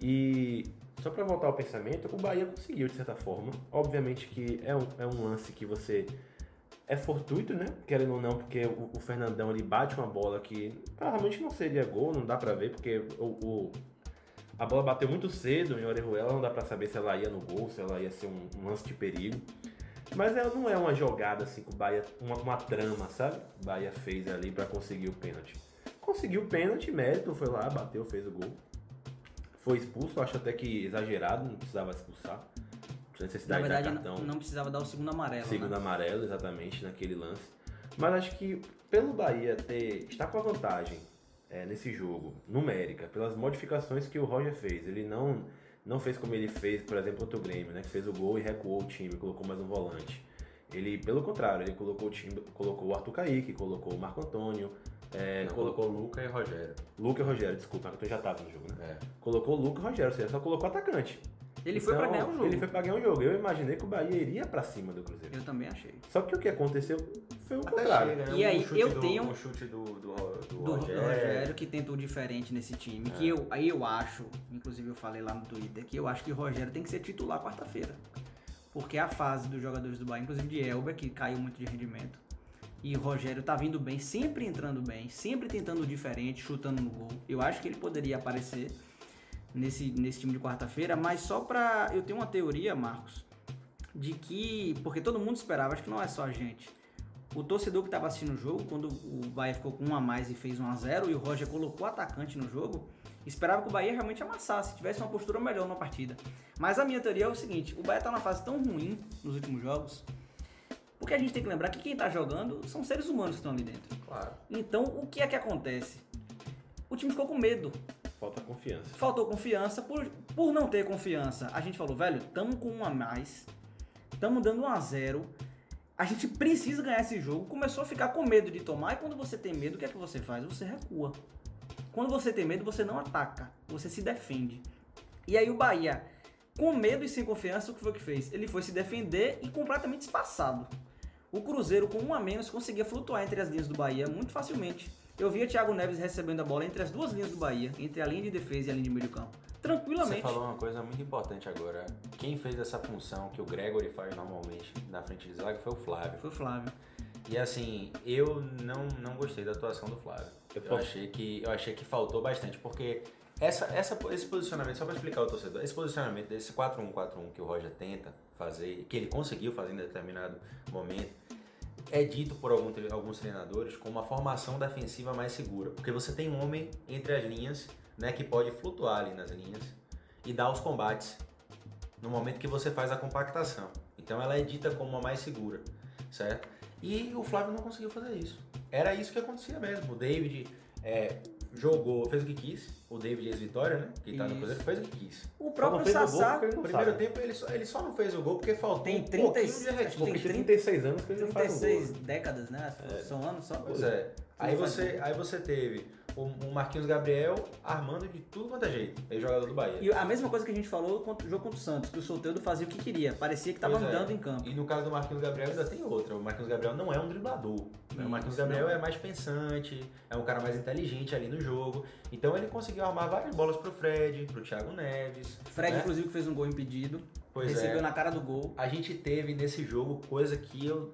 S4: E só para voltar ao pensamento, o Bahia conseguiu de certa forma. Obviamente que é um, é um lance que você é fortuito, né? Querendo ou não, porque o, o Fernandão ele bate uma bola que provavelmente não seria gol, não dá pra ver, porque o, o- a bola bateu muito cedo em Orejuela, não dá pra saber se ela ia no gol, se ela ia ser um, um lance de perigo. Mas ela não é uma jogada assim que o Bahia, uma, uma trama, sabe? O Bahia fez ali pra conseguir o pênalti. Conseguiu o pênalti, mérito, foi lá, bateu, fez o gol. Foi expulso, acho até que exagerado, não precisava expulsar. Não tinha
S2: Na
S4: necessidade de
S2: verdade,
S4: dar
S2: não,
S4: cartão.
S2: não precisava dar o segundo amarelo.
S4: Segundo
S2: né?
S4: amarelo, exatamente, naquele lance. Mas acho que pelo Bahia ter, estar com a vantagem é, nesse jogo, numérica, pelas modificações que o Roger fez, ele não, não fez como ele fez, por exemplo, contra o Grêmio, né? Que fez o gol e recuou o time, colocou mais um volante. Ele, pelo contrário, ele colocou o time, colocou o Arthur Kaique, colocou o Marco Antônio, é,
S3: Não,
S4: colocou
S3: Luca e Rogério.
S4: Luca e Rogério, desculpa, Marco Antônio já estava no jogo, né?
S3: É.
S4: Colocou o Luca e Rogério, ou seja, só colocou atacante.
S2: Ele foi pra
S4: Então,
S2: ganhar o jogo.
S4: Ele foi pra ganhar o jogo. Eu imaginei que o Bahia iria pra cima do Cruzeiro.
S2: Eu também achei.
S4: Só que o que aconteceu foi o
S3: Até
S4: contrário.
S3: chega, né?
S2: E aí,
S3: um chute
S2: eu
S3: do,
S2: tenho-
S3: Um chute do, do, do,
S2: Do
S3: Rogério.
S2: Rogério. que tentou diferente nesse time.
S4: É.
S2: Que eu, aí eu acho, inclusive eu falei lá no Twitter, que eu acho que o Rogério tem que ser titular quarta-feira. Porque a fase dos jogadores do Bahia, inclusive de Elber, que caiu muito de rendimento. E o Rogério tá vindo bem, sempre entrando bem, sempre tentando diferente, chutando no gol. Eu acho que ele poderia aparecer nesse, nesse time de quarta-feira, mas só pra. Eu tenho uma teoria, Marcos, de que. Porque todo mundo esperava, acho que não é só a gente. O torcedor que estava assistindo o jogo, quando o Bahia ficou com um a mais e fez um a 0 e o Roger colocou atacante no jogo, esperava que o Bahia realmente amassasse, tivesse uma postura melhor na partida. Mas a minha teoria é o seguinte: o Bahia tá numa fase tão ruim nos últimos jogos, porque a gente tem que lembrar que quem tá jogando são seres humanos que estão ali dentro.
S3: Claro.
S2: Então, o que é que acontece? O time ficou com medo,
S4: Falta confiança.
S2: faltou confiança. Por, por não ter confiança, a gente falou, velho, tamo com um a mais, tamo dando um a zero. A gente precisa ganhar esse jogo. Começou a ficar com medo de tomar. E quando você tem medo, o que é que você faz? Você recua. Quando você tem medo, você não ataca. Você se defende. E aí o Bahia, com medo e sem confiança, o que foi que fez? Ele foi se defender e completamente espaçado. O Cruzeiro, com um a menos, conseguia flutuar entre as linhas do Bahia muito facilmente. Eu via Thiago Neves recebendo a bola entre as duas linhas do Bahia, entre a linha de defesa e a linha de meio campo.
S3: Você
S2: Tranquilamente.
S3: falou uma coisa muito importante agora. Quem fez essa função que o Gregory faz normalmente na frente de zaga foi o Flávio.
S2: Foi o Flávio.
S3: E assim, eu não, não gostei da atuação do Flávio.
S4: Eu
S3: Eu, achei que, eu achei que faltou bastante, porque essa, essa, esse posicionamento, só para explicar ao torcedor, esse posicionamento desse 4-1-4-1 que o Roger tenta fazer, que ele conseguiu fazer em determinado momento, é dito por alguns treinadores como uma formação defensiva mais segura, porque você tem um homem entre as linhas, né, que pode flutuar ali nas linhas e dar os combates no momento que você faz a compactação. Então ela é dita como uma mais segura, certo? E o Flávio não conseguiu fazer isso. Era isso que acontecia mesmo. O David é, jogou, fez o que quis. O David ex-Vitória, né? Que tá no. Cruzeiro, fez o que quis.
S2: O próprio
S4: o
S2: Sassá
S3: No primeiro
S4: sabe.
S3: tempo ele só, ele só não fez o gol porque faltou
S2: Tem
S3: um
S2: 30
S3: pouquinho de retiro.
S2: Tem
S4: 36 anos que ele não faz um
S2: 36
S4: gol.
S2: décadas, né? São anos só.
S3: Pois é. Aí você, aí você teve o, Marquinhos Gabriel armando de tudo quanto é jeito. Ex-jogador do Bahia.
S2: E a mesma coisa que a gente falou contra o jogo contra o Santos, que o Soteldo fazia o que queria, parecia que estava
S3: é.
S2: andando em campo.
S3: E no caso do Marquinhos Gabriel ainda tem outra. O Marquinhos Gabriel não é um driblador. né? O Marquinhos Gabriel é mais pensante, é um cara mais inteligente ali no jogo. Então ele conseguiu armar várias bolas pro Fred, pro Thiago Neves.
S2: Fred,
S3: né?
S2: inclusive, fez um gol impedido.
S3: Pois
S2: recebeu
S3: é.
S2: na cara do gol.
S3: A gente teve nesse jogo coisa que eu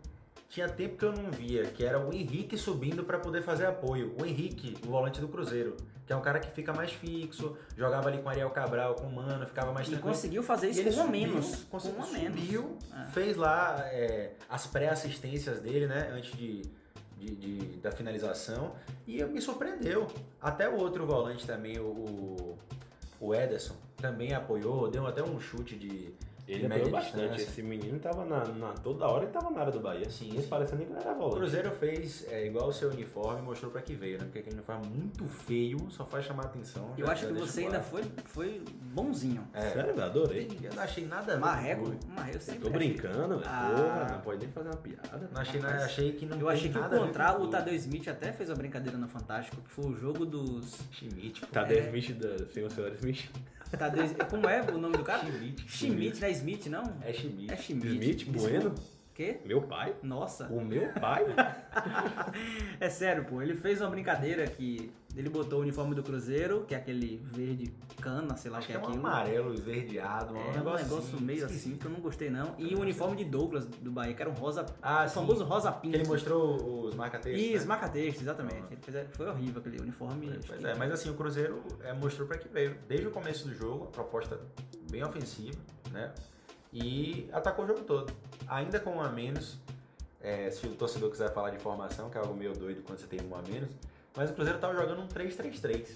S3: tinha tempo que eu não via, que era o Henrique subindo para poder fazer apoio. O Henrique, o volante do Cruzeiro, que é um cara que fica mais fixo, jogava ali com Ariel Cabral, com o Mano, ficava mais
S2: E
S3: tranquilo.
S2: conseguiu fazer
S3: E
S2: isso
S3: ele
S2: com um a
S3: subiu,
S2: menos. Com
S3: conseguiu,
S2: um a menos.
S3: subiu,
S2: É.
S3: fez lá é, as pré-assistências dele, né, antes de, de- de- da finalização, e me surpreendeu. Até o outro volante também, o, o Ederson, também apoiou, deu até um chute de,
S4: Ele apoiou bastante.
S3: distância.
S4: Esse menino tava na, na- toda hora ele tava na área do Bahia.
S3: Sim,
S4: Não
S3: sim.
S4: parecendo que ele era
S3: O
S4: volante.
S3: Cruzeiro fez é, igual o seu uniforme e mostrou pra que veio, né? Porque aquele uniforme muito feio, só faz chamar atenção.
S2: Eu
S3: já-
S2: acho
S3: já
S2: que você ainda foi, foi bonzinho.
S3: É,
S4: Sério, eu adorei.
S3: eu não achei nada
S2: Marreco,
S3: o.
S2: Marreco eu sempre
S4: Tô
S2: achei.
S4: brincando, velho.
S2: Ah.
S4: Porra, não pode nem fazer uma piada.
S3: Não achei, nada, achei que não
S2: Eu achei que o contrário, o Tadeu Smith até fez uma brincadeira no Fantástico, que foi o jogo dos.
S3: Schmidt, pô.
S4: Tadeu
S2: É.
S4: Smith da Senhor Senhora Smith.
S2: Tadeu, como é o nome do cara?
S3: Schmidt.
S2: Schmidt, não é Smith, não?
S3: É Schmidt.
S2: É Schmidt. Desculpa.
S4: Bueno.
S2: Quê?
S4: Meu pai?
S2: Nossa.
S4: O meu pai?
S2: É sério, pô. Ele fez uma brincadeira que ele botou o uniforme do Cruzeiro, que é aquele verde cana, sei lá o
S3: Acho
S2: que
S3: que
S2: é
S3: é um
S2: aquilo.
S3: amarelo esverdeado,
S2: É
S3: um
S2: um
S3: negócio,
S2: negócio meio assim que eu não gostei não. E o uniforme de Douglas do Bahia, que era um rosa,
S3: Ah,
S2: o famoso rosa
S3: Que
S2: pinto.
S3: ele mostrou os marca-textos,
S2: Isso,
S3: né?
S2: marca-texto, exatamente.
S3: Ah.
S2: Foi horrível aquele uniforme. acho
S3: Pois
S2: que-
S3: é, mas assim, o Cruzeiro é, mostrou pra que veio. Desde o começo do jogo, a proposta bem ofensiva, né? E atacou o jogo todo. Ainda com um a menos, é, se o torcedor quiser falar de formação, que é algo meio doido quando você tem um a menos, mas o Cruzeiro tava jogando um 3-3-3,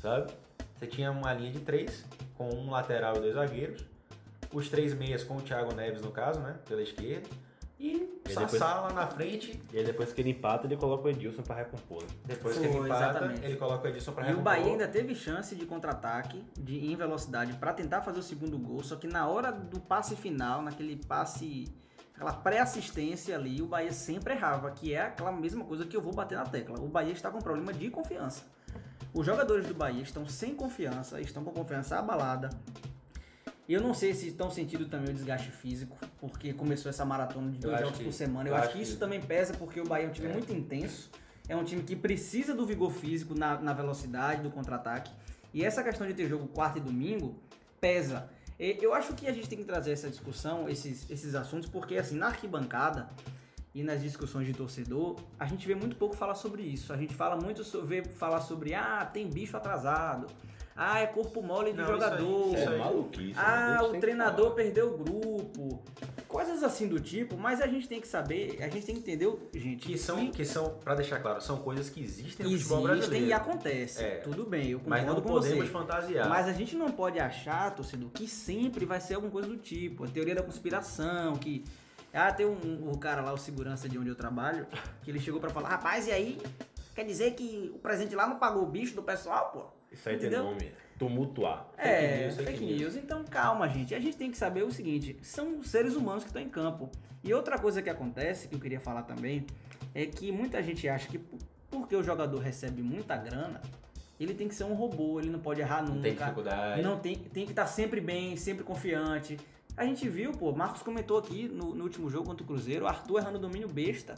S3: sabe? Você tinha uma linha de três, com um lateral e dois zagueiros, os três meias com o Thiago Neves, no caso, né? Pela esquerda, e
S4: E
S3: Sassá lá na frente,
S4: E aí depois que ele empata, ele coloca o Edilson pra recompor.
S3: depois que
S2: Foi,
S3: ele empata,
S2: exatamente.
S3: ele coloca o Edson pra
S2: E o
S3: recompor.
S2: Bahia ainda teve chance de contra-ataque, de ir em velocidade, pra tentar fazer o segundo gol, só que na hora do passe final, naquele passe, aquela pré-assistência ali, o Bahia sempre errava, que é aquela mesma coisa que eu vou bater na tecla. O Bahia está com problema de confiança. Os jogadores do Bahia estão sem confiança, estão com a confiança abalada. E eu não sei se estão sentindo também o desgaste físico, porque começou essa maratona de dois jogos
S3: que-
S2: por semana. Eu, acho
S3: acho
S2: que isso
S3: que-
S2: também pesa, porque o Bahia é um time
S3: É.
S2: muito intenso. É um time que precisa do vigor físico na, na velocidade, do contra-ataque. E essa questão de ter jogo quarta e domingo pesa. Eu acho que a gente tem que trazer essa discussão, esses, esses assuntos, porque assim, na arquibancada e nas discussões de torcedor, a gente vê muito pouco falar sobre isso. A gente fala muito sobre, falar sobre, ah, tem bicho atrasado. Ah, é corpo mole de
S3: Não, isso aí-
S2: jogador.
S3: isso
S4: Isso
S3: aí-
S4: é maluquice. né?
S2: Ah, o treinador perdeu o grupo. Coisas assim do tipo, mas a gente tem que saber, a gente tem que entender, gente,
S3: Que são, que são, pra deixar claro, são coisas que existem no
S2: que
S3: futebol
S2: existem
S3: brasileiro.
S2: e acontece.
S3: É.
S2: Tudo bem, eu
S3: Mas
S2: concordo
S3: não
S2: com
S3: podemos
S2: você.
S3: fantasiar.
S2: Mas a gente não pode achar, torcedor, que sempre vai ser alguma coisa do tipo. A teoria da conspiração, que. Ah, tem um, o cara lá, o segurança de onde eu trabalho, que ele chegou pra falar, rapaz, e aí? Quer dizer que o presidente lá não pagou o bicho do pessoal, pô?
S4: Isso aí
S2: Entendeu?
S4: tem nome. Tumultuar.
S2: É,
S3: news,
S2: fake,
S3: fake
S2: news.
S3: news.
S2: Então calma, gente. A gente tem que saber o seguinte: são seres humanos que estão em campo. E outra coisa que acontece, que eu queria falar também, é que muita gente acha que por- porque o jogador recebe muita grana, ele tem que ser um robô, ele não pode errar nunca.
S3: Não tem dificuldade.
S2: Não tem, tem que estar sempre bem, sempre confiante. A gente viu, pô, Marcos comentou aqui no, no último jogo contra o Cruzeiro, Arthur errando domínio besta,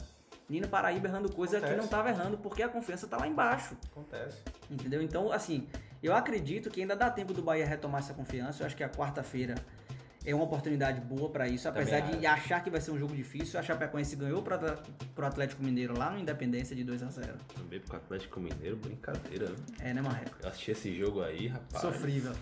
S2: Nino Paraíba errando coisa que
S3: Acontece.
S2: não estava errando porque a confiança tá lá embaixo.
S3: Acontece.
S2: Entendeu? Então, assim, eu acredito que ainda dá tempo do Bahia retomar essa confiança. Eu acho que a quarta-feira é uma oportunidade boa pra isso. Apesar
S3: Também
S2: de achar que vai ser um jogo difícil, a Chapecoense ganhou pro Atl- pro Atlético Mineiro lá no Independência de 2 a 0
S4: Também pro Atlético Mineiro, brincadeira, né?
S2: É, né, Marreco?
S4: Eu assisti esse jogo aí, rapaz.
S2: Sofrível.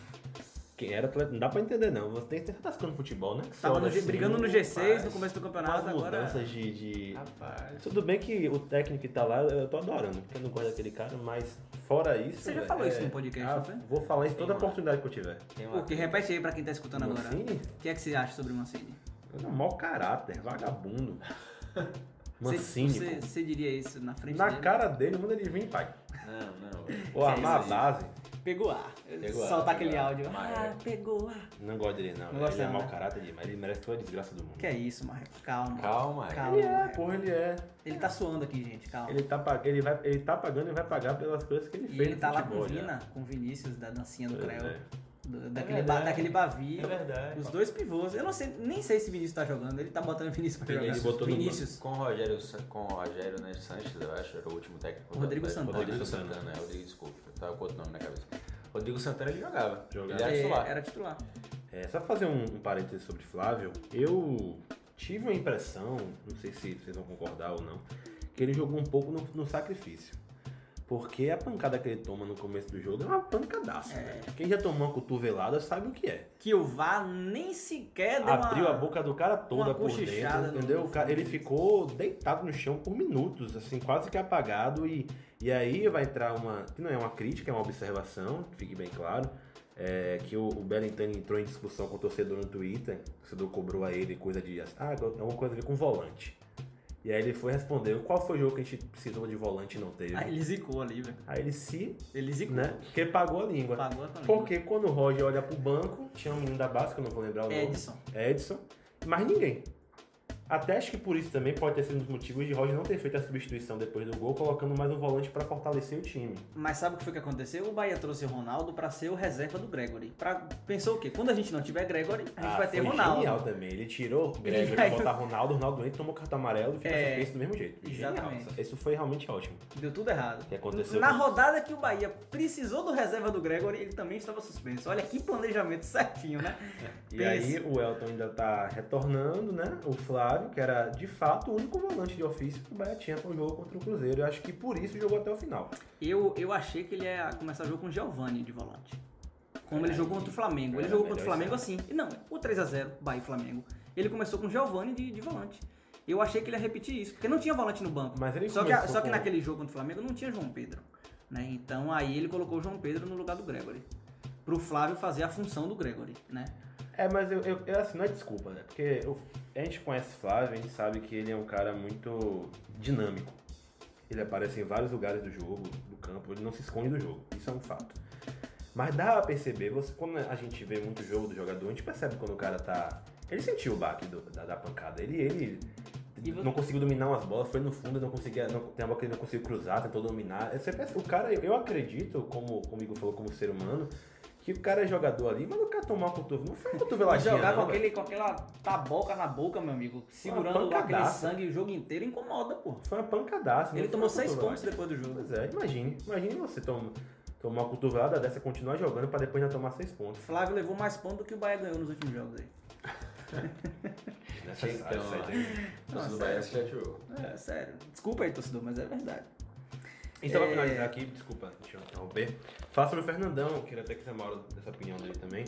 S4: Quem era atleta, não dá pra entender não. Você tem que estar ficando futebol, né? Que
S2: Tava no G-
S4: assim,
S2: brigando no G6
S3: rapaz,
S2: no começo do campeonato,
S4: as
S2: agora.
S4: mudanças de, de-
S3: Rapaz.
S4: Tudo bem que o técnico que tá lá, eu tô adorando, porque eu não gosto daquele cara, mas fora isso.
S2: Você já falou
S4: é-
S2: isso no podcast,
S4: Ah,
S2: não foi?
S4: Vou falar isso toda
S3: uma-
S4: oportunidade que eu tiver.
S2: Porque repete aí pra quem tá escutando agora.
S4: Mancini?
S2: O que é que você acha sobre o Mancini?
S4: É um mau caráter, vagabundo.
S2: Você,
S4: Mancini,
S2: você, diria isso na frente
S4: Na
S2: dele?
S4: cara dele, manda ele vir, pai.
S3: Não, não.
S4: Ou armar a base.
S2: Pegou ar.
S3: Pegou ar,
S2: Soltar aquele
S3: ar.
S2: áudio. Ah,
S3: é.
S2: pegou ar.
S4: Não gosto dele, não.
S2: Não
S4: ele é
S2: não,
S4: mau
S2: né?
S4: caráter demais. Ele merece toda a desgraça do mundo.
S2: Que é isso, Marreco? Calma.
S3: Calma.
S2: Calma.
S4: Ele é,
S2: Marreco.
S4: porra, ele é.
S2: Ele tá suando aqui, gente, calma.
S4: Ele tá, pag- ele, vai, ele tá pagando e vai pagar pelas coisas que ele
S2: E
S4: fez
S2: ele
S4: no
S2: tá lá com
S4: futebol,
S2: o. Vina, com o Vinícius da dancinha do
S4: Pois
S2: Creu.
S4: é.
S2: Do- daquele,
S3: verdade.
S2: ba, daquele Bavi.
S3: É verdade.
S2: Os dois pivôs. Eu não sei, nem sei se Vinícius tá jogando. Ele tá botando Vinícius pra jogar.
S3: Vinícius
S4: botou no
S2: Vinícius.
S3: Com o Rogério, com o Rogério né, Sanches, eu acho, era o último técnico.
S2: O Rodrigo
S3: da-
S2: Santana.
S3: Rodrigo
S4: Rodrigo
S3: Santana,
S4: Santana.
S3: é, Rodrigo, desculpa. Tava com outro nome na cabeça. Rodrigo Santana ele jogava.
S4: Jogava.
S3: Ele era
S2: É,
S3: titular.
S2: era titular.
S4: É, só fazer um, um parênteses sobre Flávio, eu tive uma impressão, não sei se vocês vão concordar ou não, que ele jogou um pouco no, no sacrifício. Porque a pancada que ele toma no começo do jogo é uma pancadaça.
S2: É.
S4: velho. Quem já tomou uma cotovelada sabe o que é.
S2: Que o VAR nem sequer deu
S4: Abriu
S2: uma...
S4: a boca do cara toda por dentro, entendeu? O cara, ele ficou deitado no chão por minutos, assim, quase que apagado. E, e aí vai entrar uma. que não é uma crítica, é uma observação, que fique bem claro. é, que o, o Belintani entrou em discussão com o torcedor no Twitter, o torcedor cobrou a ele coisa de, ah, alguma coisa a ver com volante. E aí ele foi responder qual foi o jogo que a gente precisou de volante e não teve.
S2: Aí ele zicou ali, velho.
S4: Aí ele se,
S2: Ele zicou.
S4: né, porque pagou a língua.
S2: Pagou a língua.
S4: Porque quando o Roger olha pro banco, tinha um menino da base, que eu não vou lembrar o nome.
S2: Edson.
S4: Edson, mas ninguém. Até acho que por isso também pode ter sido um dos motivos de Roger não ter feito a substituição depois do gol, colocando mais um volante pra fortalecer o time.
S2: Mas sabe o que foi que aconteceu? O Bahia trouxe o Ronaldo pra ser o reserva do Gregory. Pra... Pensou o quê? Quando a gente não tiver Gregory, a gente
S4: Ah,
S2: vai ter
S4: foi
S2: Ronaldo.
S4: genial também. Ele tirou o Gregory pra botar Ronaldo, Ronaldo doente, tomou cartão amarelo e fez
S2: É,
S4: do mesmo jeito. Genial.
S2: exatamente.
S4: Isso foi realmente ótimo.
S2: Deu tudo errado.
S4: O que aconteceu
S2: Na rodada que o Bahia precisou do reserva do Gregory, ele também estava suspenso. Olha que planejamento certinho, né?
S4: E
S2: Pensa.
S4: aí o Elton ainda tá retornando, né? O Flávio, que era de fato o único volante de ofício que o Bahia tinha para o jogo contra o Cruzeiro. Eu acho que por isso jogou até o final.
S2: Eu, eu achei que ele ia começar o jogo com o Giovanni de volante. Como ele
S4: É,
S2: jogou contra o Flamengo. Ele jogou contra o Flamengo assim. E não, o 3x0, Bahia e Flamengo. Ele começou com o Giovanni de, de volante. Eu achei que ele ia repetir isso, porque não tinha volante no banco.
S4: Mas ele
S2: só que, só que naquele jogo contra o Flamengo não tinha João Pedro. Né? Então aí ele colocou o João Pedro no lugar do Gregory. Pro Flávio fazer a função do Gregory, né?
S4: É, mas eu, eu, eu, assim, não é desculpa, né? Porque eu- a gente conhece o Flávio, a gente sabe que ele é um cara muito dinâmico. Ele aparece em vários lugares do jogo, do campo, ele não se esconde do jogo. Isso é um fato. Mas dá pra perceber, você, quando a gente vê muito jogo do jogador, a gente percebe quando o cara tá. Ele sentiu o baque do- da, da pancada. Ele, ele
S2: E vo-
S4: não conseguiu dominar umas bolas, foi no fundo, não conseguia. Não, tem uma bola que ele não conseguiu cruzar, tentou dominar. Você pensa, o cara, eu acredito, como comigo falou, como ser humano, que o cara é jogador ali, mas não quer tomar cotovelo. Não foi cotoveladinha.
S2: jogar com, aquele, com aquela taboca na boca, meu amigo, segurando lá aquele sangue o jogo inteiro, incomoda, pô.
S4: Foi uma pancadaça.
S2: Ele tomou seis pontos depois do jogo.
S4: Pois é, imagine. Imagine você tom- tomar uma cotovelada dessa, continuar jogando pra depois ainda tomar seis pontos.
S2: Flávio levou mais pontos do que o Bahia ganhou nos últimos jogos aí.
S3: Então,
S2: Não,
S3: Nossa, do
S2: sério.
S3: Bahia se chateou.
S2: É, sério. Desculpa aí, torcedor, mas é verdade.
S4: Então,
S2: É.
S4: pra finalizar aqui, desculpa, deixa eu interromper. Fala sobre o Fernandão, queria até que você mora dessa opinião dele também.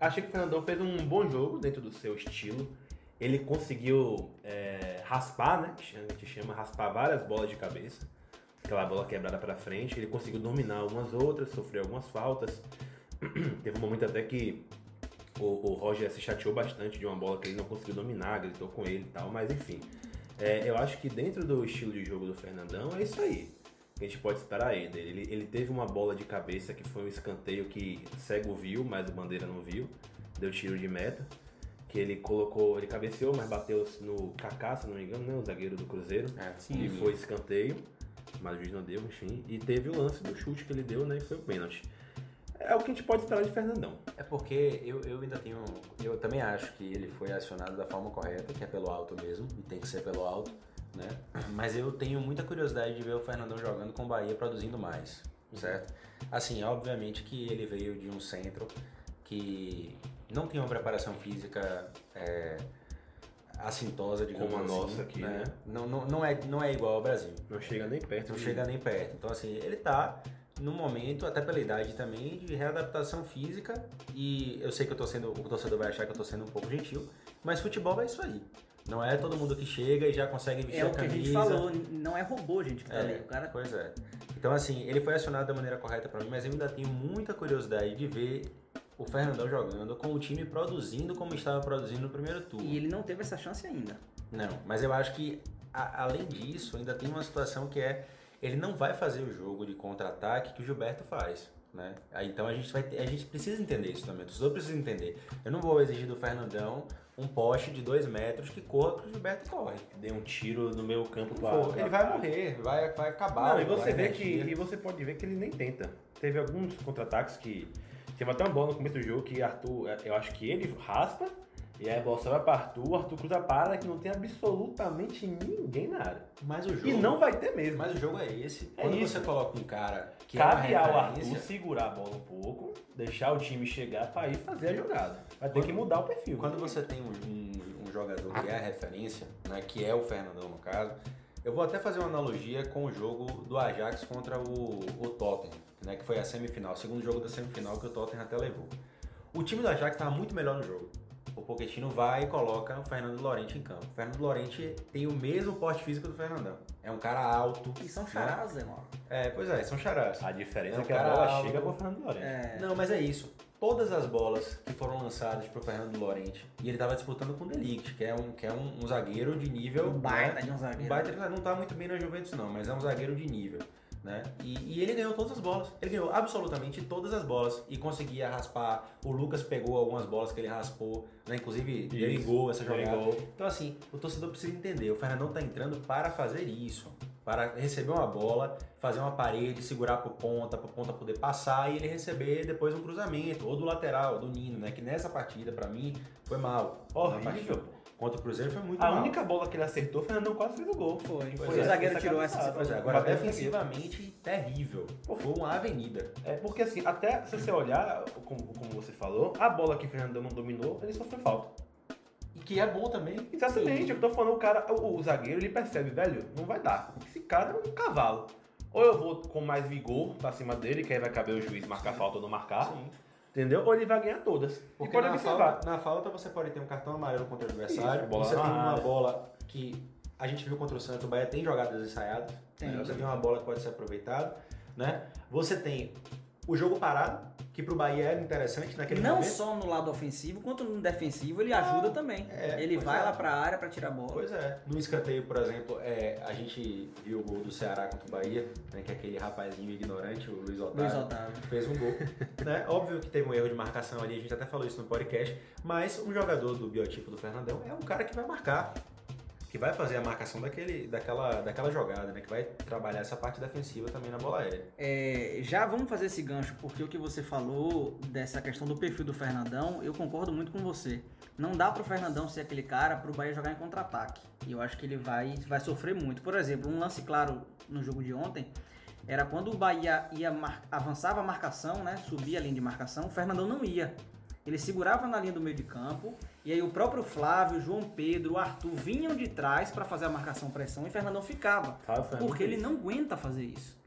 S4: Achei que o Fernandão fez um bom jogo dentro do seu estilo. Ele conseguiu é, raspar, né? Que a gente chama raspar várias bolas de cabeça. Aquela bola quebrada pra frente. Ele conseguiu dominar algumas outras, sofreu algumas faltas. Teve um momento até que o, o Roger se chateou bastante de uma bola que ele não conseguiu dominar, gritou com ele e tal, mas enfim. É, eu acho que dentro do estilo de jogo do Fernandão é isso aí. Que a gente pode esperar aí dele. Ele, ele teve uma bola de cabeça que foi um escanteio que cego viu, mas o Bandeira não viu. Deu tiro de meta. Que ele colocou, ele cabeceou, mas bateu no Kaká, se não me engano, né? O zagueiro do Cruzeiro.
S3: É,
S4: E foi escanteio, mas o juiz não deu, enfim. E teve o lance do chute que ele deu, né? E foi o pênalti. É o que a gente pode esperar de Fernandão.
S3: É porque eu, eu ainda tenho. Eu também acho que ele foi acionado da forma correta, que é pelo alto mesmo, e tem que ser pelo alto, né? Mas eu tenho muita curiosidade de ver o Fernandão jogando com o Bahia produzindo mais, certo? Assim, obviamente que ele veio de um centro que não tem uma preparação física é, assintosa, digamos
S4: Como a
S3: assim,
S4: nossa aqui, né?
S3: Não, não, não, é, não é igual ao Brasil.
S4: Não chega nem perto.
S3: Não
S4: de-
S3: chega nem perto. Então, assim, ele tá no momento, até pela idade também, de readaptação física. E eu sei que eu tô sendo. O torcedor vai achar que eu tô sendo um pouco gentil, mas futebol é isso aí. Não é todo mundo que chega e já consegue vestir
S2: É o
S3: a
S2: que a
S3: camisa.
S2: gente falou, não é robô, gente, que tá
S3: É,
S2: ali. O cara
S3: Pois é. Então, assim, ele foi acionado da maneira correta pra mim, mas eu ainda tenho muita curiosidade de ver o Fernandão jogando com o time produzindo como estava produzindo no primeiro turno.
S2: E ele não teve essa chance ainda.
S3: Não, mas eu acho que a- além disso, ainda tem uma situação que é ele não vai fazer o jogo de contra-ataque que o Gilberto faz, né? Então a gente vai ter- a gente precisa entender isso também. O torcedor precisa entender. Eu não vou exigir do Fernandão um poste de dois metros que corra que o Gilberto corre.
S4: Deu um tiro no meu campo pra-
S3: for, ele vai morrer, vai, vai acabar.
S4: Não, e você vê que. E você pode ver que ele nem tenta. Teve alguns contra-ataques que. Teve até uma bola no começo do jogo que Arthur. Eu acho que ele raspa. E aí a bola vai pra Arthur, o Arthur cruza para que não tem absolutamente ninguém na área.
S3: Mas o jogo,
S4: E não vai ter mesmo.
S3: mas o jogo é esse.
S4: É
S3: Quando
S4: isso.
S3: você coloca um cara que
S4: Cabe
S3: é
S4: ao Arthur segurar a bola um pouco, deixar o time chegar pra ir fazer a jogada. Vai ter que mudar o perfil.
S3: Quando você tem um, um- um jogador que é a referência, né, que é o Fernandão no caso, eu vou até fazer uma analogia com o jogo do Ajax contra o, o Tottenham, né, que foi a semifinal, o segundo jogo da semifinal que o Tottenham até levou. O time do Ajax estava muito melhor no jogo. O Pochettino vai e coloca o Fernando Lorente em campo. O Fernando Lorente tem o mesmo porte físico do Fernandão. É um cara alto.
S2: E são
S3: né?
S2: charás, irmão.
S3: É, pois é, são charás.
S4: A diferença
S3: É
S4: é
S3: um
S4: que a bola
S3: alto.
S4: chega pro Fernando Lorente.
S2: É.
S3: Não, mas é isso. todas as bolas que foram lançadas pro Fernando Lorente, e ele tava disputando com o Delict, que é um, que é um, um zagueiro de nível.
S2: Um baita
S3: né?
S2: de um zagueiro.
S3: Um baita de- não tá muito bem na Juventus, não, mas é um zagueiro de nível. Né? E, e ele ganhou todas as bolas. Ele ganhou absolutamente todas as bolas e conseguia raspar. O Lucas pegou algumas bolas que ele raspou, né? Inclusive
S4: Isso,
S3: gol essa jogada.
S4: gol.
S3: Então, assim, o torcedor precisa entender: o Fernandão tá entrando para fazer isso. Para receber uma bola, fazer uma parede, segurar pro ponta, pro ponta poder passar e ele receber depois um cruzamento, ou do lateral, do Nino, né? Que nessa partida, pra mim, foi mal.
S4: Horrível, pô.
S3: Contra o Cruzeiro foi muito
S4: A
S3: mal.
S4: única bola que ele acertou, o Fernandão quase fez o gol.
S2: Foi. Foi.
S3: é,
S2: o zagueiro tirou essa.
S3: Pois é, agora
S4: Bateu no
S3: defensivamente, terrível. Foi uma avenida.
S4: É porque assim, até se você olhar, como, como você falou, a bola que o Fernandão não dominou, ele sofreu falta.
S3: E que é bom também.
S4: Exatamente, eu tô falando, o cara, o, o zagueiro, ele percebe, velho, não vai dar. Esse cara é um cavalo. Ou eu vou com mais vigor pra cima dele, que aí vai caber o juiz marcar falta ou não marcar.
S3: Sim.
S4: Entendeu? Ou ele vai ganhar todas.
S3: Porque
S4: e pode
S3: na
S4: observar.
S3: falta, na falta você pode ter um cartão amarelo contra o adversário.
S4: Isso, bola
S3: você tem uma
S4: área.
S3: bola que a gente viu contra o Santos, o Bahia tem jogadas ensaiadas.
S2: Tem.
S3: né? Você tem uma bola que pode ser aproveitada. Né? Você tem o jogo parado, que pro Bahia era interessante naquele
S2: Não
S3: momento.
S2: só no lado ofensivo, quanto no defensivo, ele ajuda também.
S3: é,
S2: ele vai
S3: é.
S2: lá pra área pra tirar a bola.
S3: Pois é. No escanteio, por exemplo, é, a gente viu o gol do Ceará contra o Bahia, né, que é aquele rapazinho ignorante, o Luiz Otávio.
S2: Luiz Otávio.
S3: fez um gol. né? Óbvio que teve um erro de marcação ali, a gente até falou isso no podcast, mas um jogador do biotipo do Fernandão é um cara que vai marcar, que vai fazer a marcação daquele, daquela, daquela jogada, né? Que vai trabalhar essa parte defensiva também na bola aérea.
S2: É, já vamos fazer esse gancho, porque o que você falou dessa questão do perfil do Fernandão, eu concordo muito com você. Não dá pro Fernandão ser aquele cara pro Bahia jogar em contra-ataque. E eu acho que ele vai, vai sofrer muito. Por exemplo, um lance claro no jogo de ontem era quando o Bahia ia mar- avançava a marcação, né? Subia a linha de marcação, o Fernandão não ia. Ele segurava na linha do meio de campo, e aí o próprio Flávio, o João Pedro, o Arthur vinham de trás para fazer a marcação pressão e o Fernandão ficava. Porque ele não aguenta fazer isso.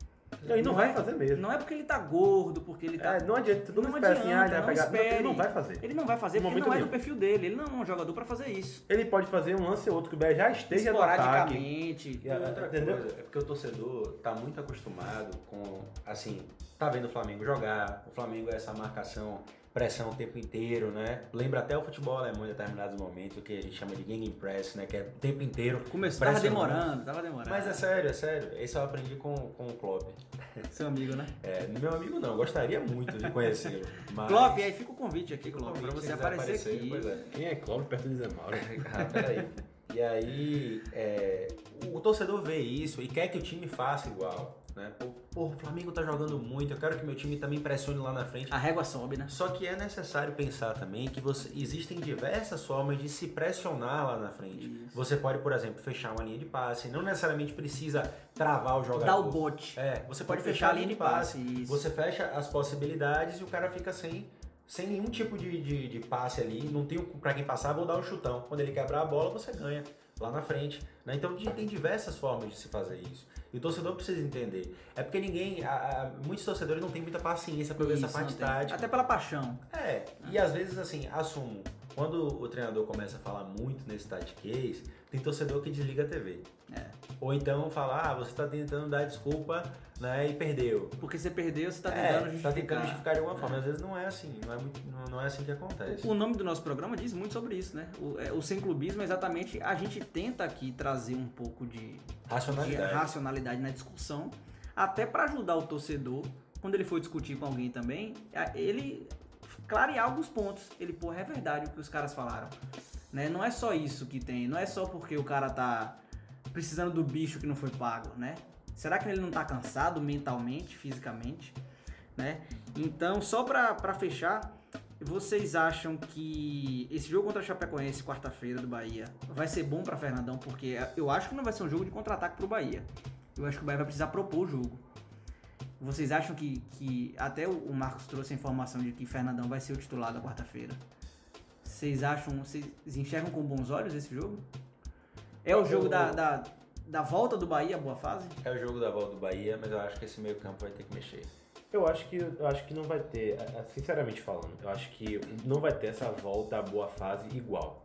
S4: Não, e não, vai
S2: é-
S4: fazer mesmo.
S2: Não é porque ele tá gordo, porque ele tá.
S4: É, não adianta, todo
S2: Não
S4: mundo espera assim, ah, ele
S2: adianta,
S4: vai
S2: não
S4: pegar. Não, ele não vai fazer.
S2: Ele não vai fazer
S4: No
S2: porque não é do perfil dele. Ele não é um jogador pra fazer isso.
S4: Ele pode fazer um lance ou outro que o Bahia já esteja no ataque.
S2: Esporadicamente.
S3: E outra
S4: Entendeu?
S3: coisa, é porque o torcedor tá muito acostumado com, assim, tá vendo o Flamengo jogar, o Flamengo é essa marcação, pressão o tempo inteiro, né? Lembra até o futebol alemão em determinados momentos, que a gente chama de Gegenpress, né? Que é o tempo inteiro.
S2: Começou, tava demorando, tava demorando.
S3: Mas é sério, é sério. Isso eu aprendi com, com o Klopp.
S2: Seu amigo, né?
S3: É, meu amigo não, gostaria muito de conhecê-lo. Mas...
S2: Klopp, aí fica o convite aqui, Klopp, pra você
S3: quiser
S2: aparecer, aqui.
S3: Pois é.
S4: Quem é Cláudio perto de Zé Mauro?
S3: Ah, peraí. E aí, é, o torcedor vê isso e quer que o time faça igual. Né? Pô, o Flamengo tá jogando muito, eu quero que meu time também pressione lá na frente.
S2: A régua sobe, né?
S3: Só que é necessário pensar também que você, existem diversas formas de se pressionar lá na frente.
S2: Isso.
S3: Você pode, por exemplo, fechar uma linha de passe, não necessariamente precisa travar o jogador.
S2: Dá o bote.
S3: É, você
S2: Pode
S3: pode,
S2: fechar a linha de passe. Isso.
S3: Você fecha as possibilidades e o cara fica sem, sem nenhum tipo de, de, de passe ali. Não tem pra quem passar, vou dar um chutão. Quando ele quebrar a bola, você ganha lá na frente. Né? Então tem diversas formas de se fazer isso. E o torcedor precisa entender. É porque ninguém. a- a- muitos torcedores não têm muita paciência pra ver essa parte tática.
S2: Até pela paixão.
S3: É, e às vezes assim, assumo. Quando o treinador começa a falar muito nesse tactiquez, tem torcedor que desliga a TV.
S2: É.
S3: Ou então fala, ah, você tá tentando dar desculpa, né, e perdeu.
S2: Porque você perdeu, você tá
S3: É,
S2: tentando
S3: tá
S2: justificar.
S3: tentando justificar de alguma forma. Às vezes não é assim, não é, muito, não, é assim que acontece.
S2: O nome do nosso programa diz muito sobre isso, né? O, é, o sem clubismo é exatamente a gente tenta aqui trazer um pouco de, de
S3: Racionalidade.
S2: racionalidade na discussão, até para ajudar o torcedor, quando ele for discutir com alguém também, ele clarear alguns pontos. Ele, pô, é verdade o que os caras falaram. Né? Não é só isso que tem, não é só porque o cara tá precisando do bicho que não foi pago, né? Será que ele não tá cansado mentalmente, fisicamente, né? Então, só pra fechar, vocês acham que esse jogo contra a Chapecoense, quarta-feira do Bahia, vai ser bom pra Fernandão? Porque eu acho que não vai ser um jogo de contra-ataque pro Bahia. Eu acho que o Bahia vai precisar propor o jogo. Vocês acham que, que até o o Marcos trouxe a informação de que Fernandão vai ser o titular da quarta-feira? Vocês acham, vocês enxergam com bons olhos esse jogo? É o jogo da, da, da volta do Bahia, boa fase?
S3: É o jogo da volta do Bahia, mas eu acho que esse meio campo vai ter que mexer.
S4: Eu acho que eu acho que não vai ter, a- a- sinceramente falando, eu acho que não vai ter essa volta à boa fase igual.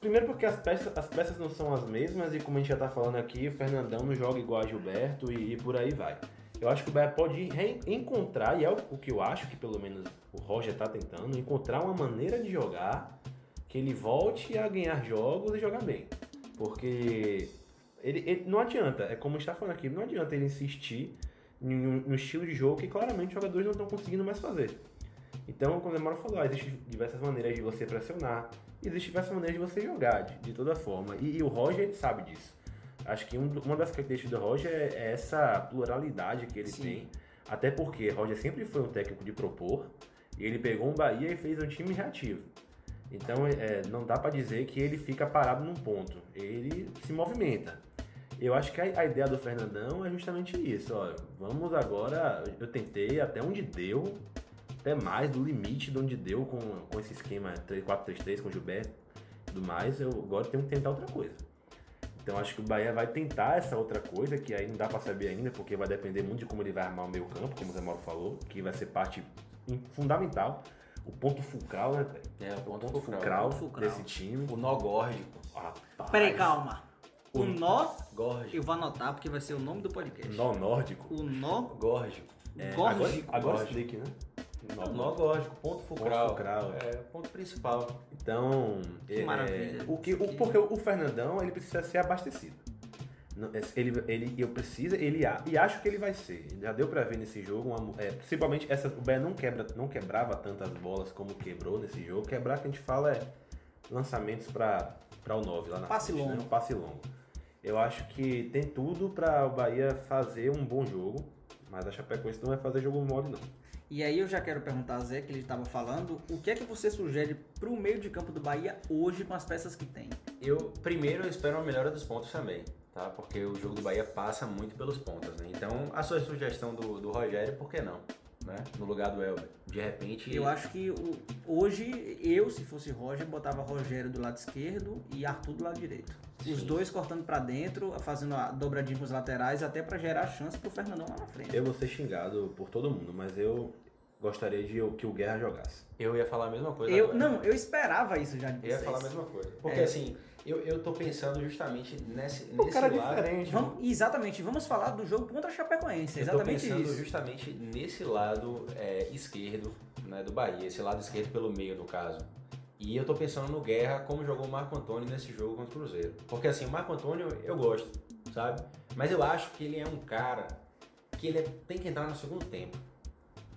S4: Primeiro porque as peças, as peças não são as mesmas e como a gente já tá falando aqui, o Fernandão não joga igual a Gilberto e, e por aí vai. Eu acho que o Bahia pode encontrar, e é o que eu acho que pelo menos o Roger está tentando, encontrar uma maneira de jogar que ele volte a ganhar jogos e jogar bem. Porque ele, ele não adianta, é como está falando aqui, não adianta ele insistir no, estilo de jogo que claramente os jogadores não estão conseguindo mais fazer. Então, como o Demora falou, existem diversas maneiras de você pressionar, existem diversas maneiras de você jogar, de, de toda forma. E, e, o Roger sabe disso. Acho que um, uma das características do Roger é, é essa pluralidade que ele Sim. tem. Até porque Roger sempre foi um técnico de propor, e ele pegou um Bahia e fez um time reativo. Então é, não dá para dizer que ele fica parado num ponto. Ele se movimenta. Eu acho que a, a, ideia do Fernandão é justamente isso. Ó, vamos agora. Eu tentei até onde deu, até mais do limite de onde deu com, com esse esquema 4-3-3 com o Gilberto e tudo mais. Eu agora tenho que tentar outra coisa. Então acho que o Bahia vai tentar essa outra coisa, que aí não dá para saber ainda, porque vai depender muito de como ele vai armar o meio campo, como o Zé Mauro falou, que vai ser parte fundamental o ponto fulcral, né, velho?
S3: É, o ponto, ponto fulcral,
S4: fulcral, desse time.
S3: O nó górdico.
S2: Rapaz. Peraí, calma. O, o nó górdico. Eu vou anotar porque vai ser o nome do podcast.
S4: Nó nórdico.
S2: O nó
S3: górdico.
S4: É, górdico. Agora, agora explique, né?
S3: Nó, nó górdico, ponto fulcral. Ponto fulcral. É, ponto principal.
S4: Então,
S2: que é, maravilha.
S4: O que, o, porque o Fernandão, ele precisa ser abastecido. Ele, ele, eu preciso, ele e acho que ele vai ser. Já deu para ver nesse jogo, uma, é, principalmente essa, o Bahia não quebra, não quebrava tantas bolas como quebrou nesse jogo. Quebrar que a gente fala é lançamentos para para o 9 lá na
S2: passe frente, longo. Né?
S4: passe longo. Eu acho que tem tudo para o Bahia fazer um bom jogo, mas a Chapecoense não vai fazer jogo mole não.
S2: E aí eu já quero perguntar a Zé, que ele estava falando, o que é que você sugere para o meio de campo do Bahia hoje com as peças que tem?
S3: Eu, primeiro, eu espero uma melhora dos pontos também tá? Porque o jogo do Bahia passa muito pelos pontos, né? Então, a sua sugestão do, do Rogério, por que não? Né? No lugar do Elber. De repente.
S2: Eu acho que o, hoje, eu, se fosse Roger, botava Rogério do lado esquerdo e Arthur do lado direito. Sim. Os dois cortando para dentro, fazendo a dobradinha os laterais, até para gerar chance pro Fernandão lá na frente.
S4: Eu vou ser xingado por todo mundo, mas eu gostaria de que o Guerra jogasse.
S3: Eu ia falar a mesma coisa.
S2: Eu, não, eu esperava isso já de
S3: vocês. Eu ia falar a mesma coisa. Porque é. assim eu, eu tô pensando justamente nesse,
S2: o
S3: nesse
S2: cara é lado. Diferente, vamos, exatamente, vamos falar do jogo contra a Chapecoense. Exatamente
S3: eu tô pensando
S2: isso.
S3: justamente nesse lado é, esquerdo né, do Bahia, esse lado esquerdo pelo meio, no caso. E eu tô pensando no Guerra, como jogou o Marco Antônio nesse jogo contra o Cruzeiro. Porque assim, o Marco Antônio eu gosto, sabe? Mas eu acho que ele é um cara que ele é, tem que entrar no segundo tempo.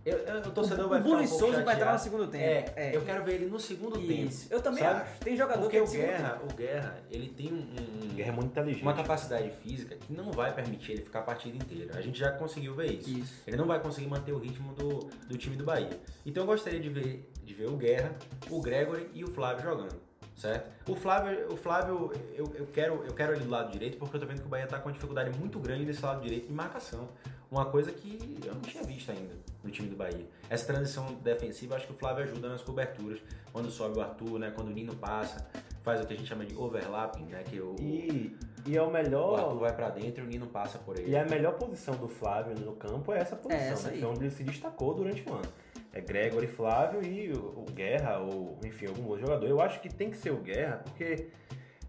S3: Eu, eu, o torcedor
S2: o,
S3: vai
S2: o
S3: ficar um
S2: Souza vai entrar no segundo tempo.
S3: É, é, eu quero ver ele no segundo
S2: Isso.
S3: tempo.
S2: Eu também sabe? acho. Tem jogador
S3: Porque
S2: que
S3: é o Guerra, o Guerra, ele tem um, um,
S4: Guerra é muito inteligente.
S3: uma capacidade física que não vai permitir ele ficar a partida inteira. A gente já conseguiu ver isso.
S2: isso.
S3: Ele não vai conseguir manter o ritmo do, do time do Bahia. Então eu gostaria de ver, de ver o Guerra, o Gregory e o Flávio jogando. Certo? O Flávio, o Flávio eu, eu, quero, eu quero ele do lado direito porque eu tô vendo que o Bahia tá com uma dificuldade muito grande desse lado direito de marcação. Uma coisa que eu não tinha visto ainda no time do Bahia. Essa transição defensiva, acho que o Flávio ajuda nas coberturas. Quando sobe o Arthur, né? Quando o Nino passa, faz o que a gente chama de overlapping, né? Que o,
S4: e, e é o melhor.
S3: O Arthur vai para dentro e o Nino passa por ele.
S4: E a melhor posição do Flávio no campo é essa posição, é essa né? onde ele se destacou durante o ano. É Gregory Flávio e o, o Guerra, ou enfim, algum outro jogador. Eu acho que tem que ser o Guerra, porque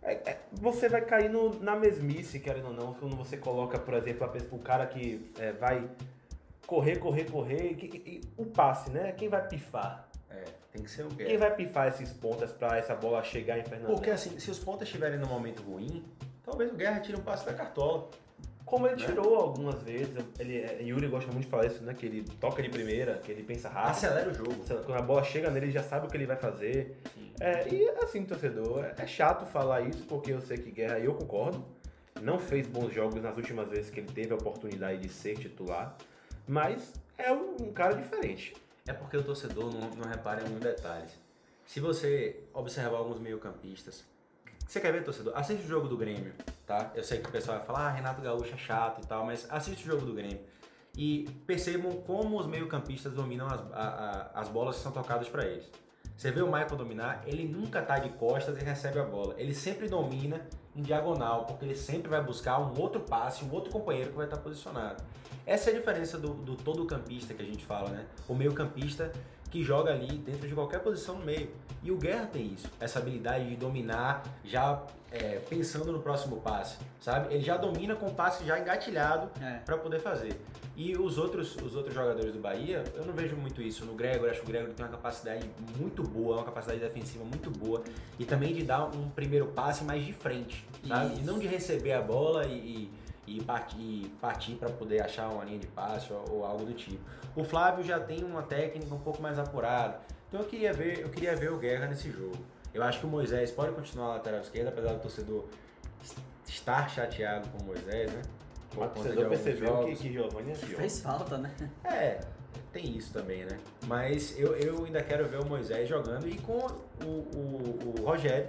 S4: é, é, você vai cair no, na mesmice, querendo ou não, quando você coloca, por exemplo, a, o cara que é, vai correr, correr, correr, e, o passe, né? Quem vai pifar?
S3: É, tem que ser o Guerra.
S4: Quem vai pifar esses pontas para essa bola chegar em Fernando?
S3: Porque assim, se os pontas estiverem num momento ruim, talvez o Guerra tire um passe da cartola.
S4: Como ele né? tirou algumas vezes, ele, é, Yuri gosta muito de falar isso, né? Que ele toca de primeira, que ele pensa rápido.
S3: Acelera o jogo.
S4: Quando a bola chega nele, ele já sabe o que ele vai fazer. É, e assim, torcedor, é chato falar isso, porque eu sei que Guerra, eu concordo, não fez bons jogos nas últimas vezes que ele teve a oportunidade de ser titular, mas é um, um cara diferente.
S3: É porque o torcedor não, não repara em alguns detalhes. Se você observar alguns meio-campistas, você quer ver, torcedor? Assiste o jogo do Grêmio, tá? Eu sei que o pessoal vai falar, ah, Renato Gaúcho é chato e tal, mas assiste o jogo do Grêmio. E percebam como os meio-campistas dominam as, a, a, as bolas que são tocadas para eles. Você vê o Michael dominar, ele nunca tá de costas e recebe a bola. Ele sempre domina em diagonal, porque ele sempre vai buscar um outro passe, um outro companheiro que vai estar posicionado. Essa é a diferença do, do todo campista que a gente fala, né? O meio campista que joga ali dentro de qualquer posição no meio. E o Guerra tem isso, essa habilidade de dominar já é, pensando no próximo passe, sabe? Ele já domina com o passe já engatilhado
S2: É.
S3: para poder fazer. E os outros, os outros jogadores do Bahia, eu não vejo muito isso. No Gregor, acho que o Gregor tem uma capacidade muito boa, uma capacidade defensiva muito boa. E também de dar um primeiro passe mais de frente, sabe? E
S2: Isso.
S3: não de receber a bola e, e, e partir, para poder achar uma linha de passe ou, ou algo do tipo. O Flávio já tem uma técnica um pouco mais apurada. Então eu queria ver, eu queria ver o Guerra nesse jogo. Eu acho que o Moisés pode continuar na lateral esquerda, apesar do torcedor estar chateado com o Moisés, né?
S4: O
S3: Por
S4: torcedor percebeu que,
S3: jogos.
S4: que Giovanni é pior.
S2: Fez falta, né?
S3: É, tem isso também, né? Mas eu, eu ainda quero ver o Moisés jogando e com o, o, o Rogério,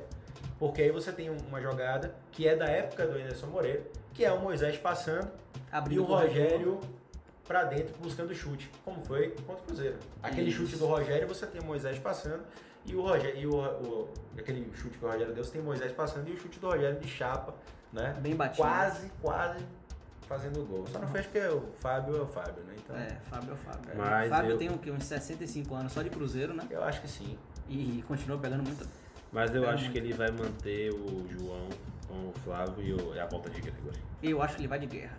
S3: porque aí você tem uma jogada que é da época do Anderson Moreira, que é o Moisés passando e
S2: Abriu
S3: o Rogério pra dentro buscando chute, como foi contra o Cruzeiro. Aquele
S2: Isso.
S3: chute do Rogério, você tem o Moisés passando e o Rogério, e o, o- aquele chute que o Rogério deu, você tem o Moisés passando e o chute do Rogério de chapa, né?
S2: Bem batido.
S3: Quase, quase fazendo o gol. Só não fez porque o Fábio é o Fábio, né? Então,
S2: É, Fábio é o Fábio.
S4: Mas
S2: Fábio
S4: eu-
S2: tem o quê? Uns 65 anos só de Cruzeiro, né?
S3: eu acho que sim.
S2: E continua pegando muito.
S4: Mas eu
S2: É
S4: acho
S2: muito.
S4: que ele vai manter o João com o Flávio e, o- e a volta de Gregory.
S2: Eu acho que ele vai de guerra.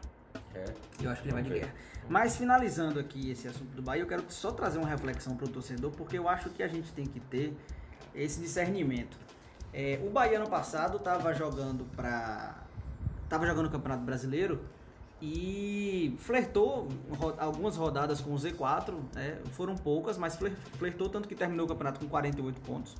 S3: É.
S2: Eu acho que ele vai de
S3: ver.
S2: guerra. Mas finalizando aqui esse assunto do Bahia, eu quero só trazer uma reflexão para o torcedor, porque eu acho que a gente tem que ter esse discernimento. É, o Bahia no passado estava jogando para tava jogando o Campeonato Brasileiro e flertou ro- algumas rodadas com o Z4, né? foram poucas, mas fler- flertou tanto que terminou o campeonato com 48 pontos.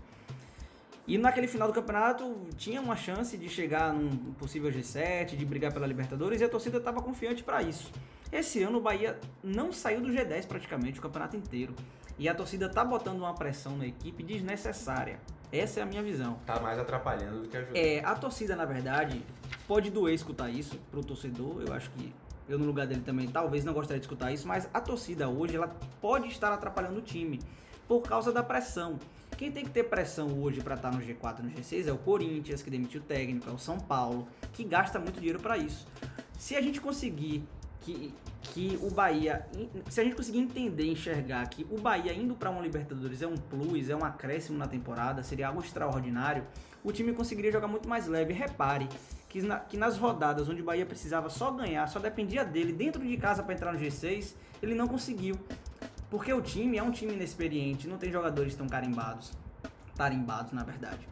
S2: E naquele final do campeonato tinha uma chance de chegar num possível G7, de brigar pela Libertadores e a torcida estava confiante para isso. Esse ano o Bahia não saiu do G10 praticamente o campeonato inteiro. E a torcida tá botando uma pressão na equipe desnecessária. Essa é a minha visão.
S3: Tá mais atrapalhando do que ajudando.
S2: É, a torcida, na verdade, pode doer escutar isso pro torcedor. Eu acho que eu, no lugar dele também, talvez não gostaria de escutar isso, mas a torcida hoje, ela pode estar atrapalhando o time por causa da pressão. Quem tem que ter pressão hoje para estar no G4 e no G6 é o Corinthians, que demitiu o técnico, é o São Paulo, que gasta muito dinheiro para isso. Se a gente conseguir que, que o Bahia, se a gente conseguir entender, enxergar que o Bahia indo para uma Libertadores é um plus, é um acréscimo na temporada, seria algo extraordinário, o time conseguiria jogar muito mais leve. Repare que, na- que nas rodadas onde o Bahia precisava só ganhar, só dependia dele dentro de casa para entrar no G6, ele não conseguiu. Porque o time é um time inexperiente, não tem jogadores tão carimbados, tarimbados na verdade.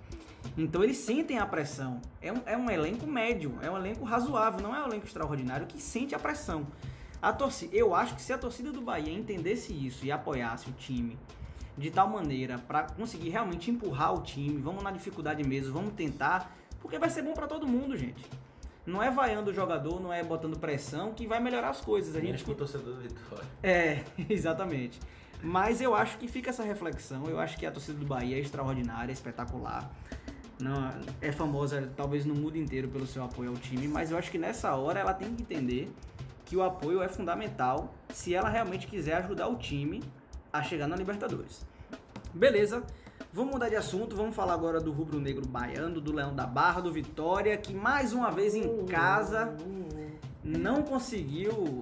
S2: Então eles sentem a pressão. É um, é um elenco médio, é um elenco razoável, não é um elenco extraordinário que sente a pressão. A torcida, eu acho que se a torcida do Bahia entendesse isso e apoiasse o time de tal maneira para conseguir realmente empurrar o time, vamos na dificuldade mesmo, vamos tentar, porque vai ser bom para todo mundo, gente. Não é vaiando o jogador, não é botando pressão que vai melhorar as coisas. A gente
S3: que o torcedor do Vitória.
S2: é, exatamente. Mas eu acho que fica essa reflexão. Eu acho que a torcida do Bahia é extraordinária, espetacular. Não, é famosa, talvez no mundo inteiro, pelo seu apoio ao time. Mas eu acho que nessa hora ela tem que entender que o apoio é fundamental se ela realmente quiser ajudar o time a chegar na Libertadores. Beleza. Vamos mudar de assunto, vamos falar agora do Rubro Negro Baiano, do Leão da Barra, do Vitória, que mais uma vez em casa não conseguiu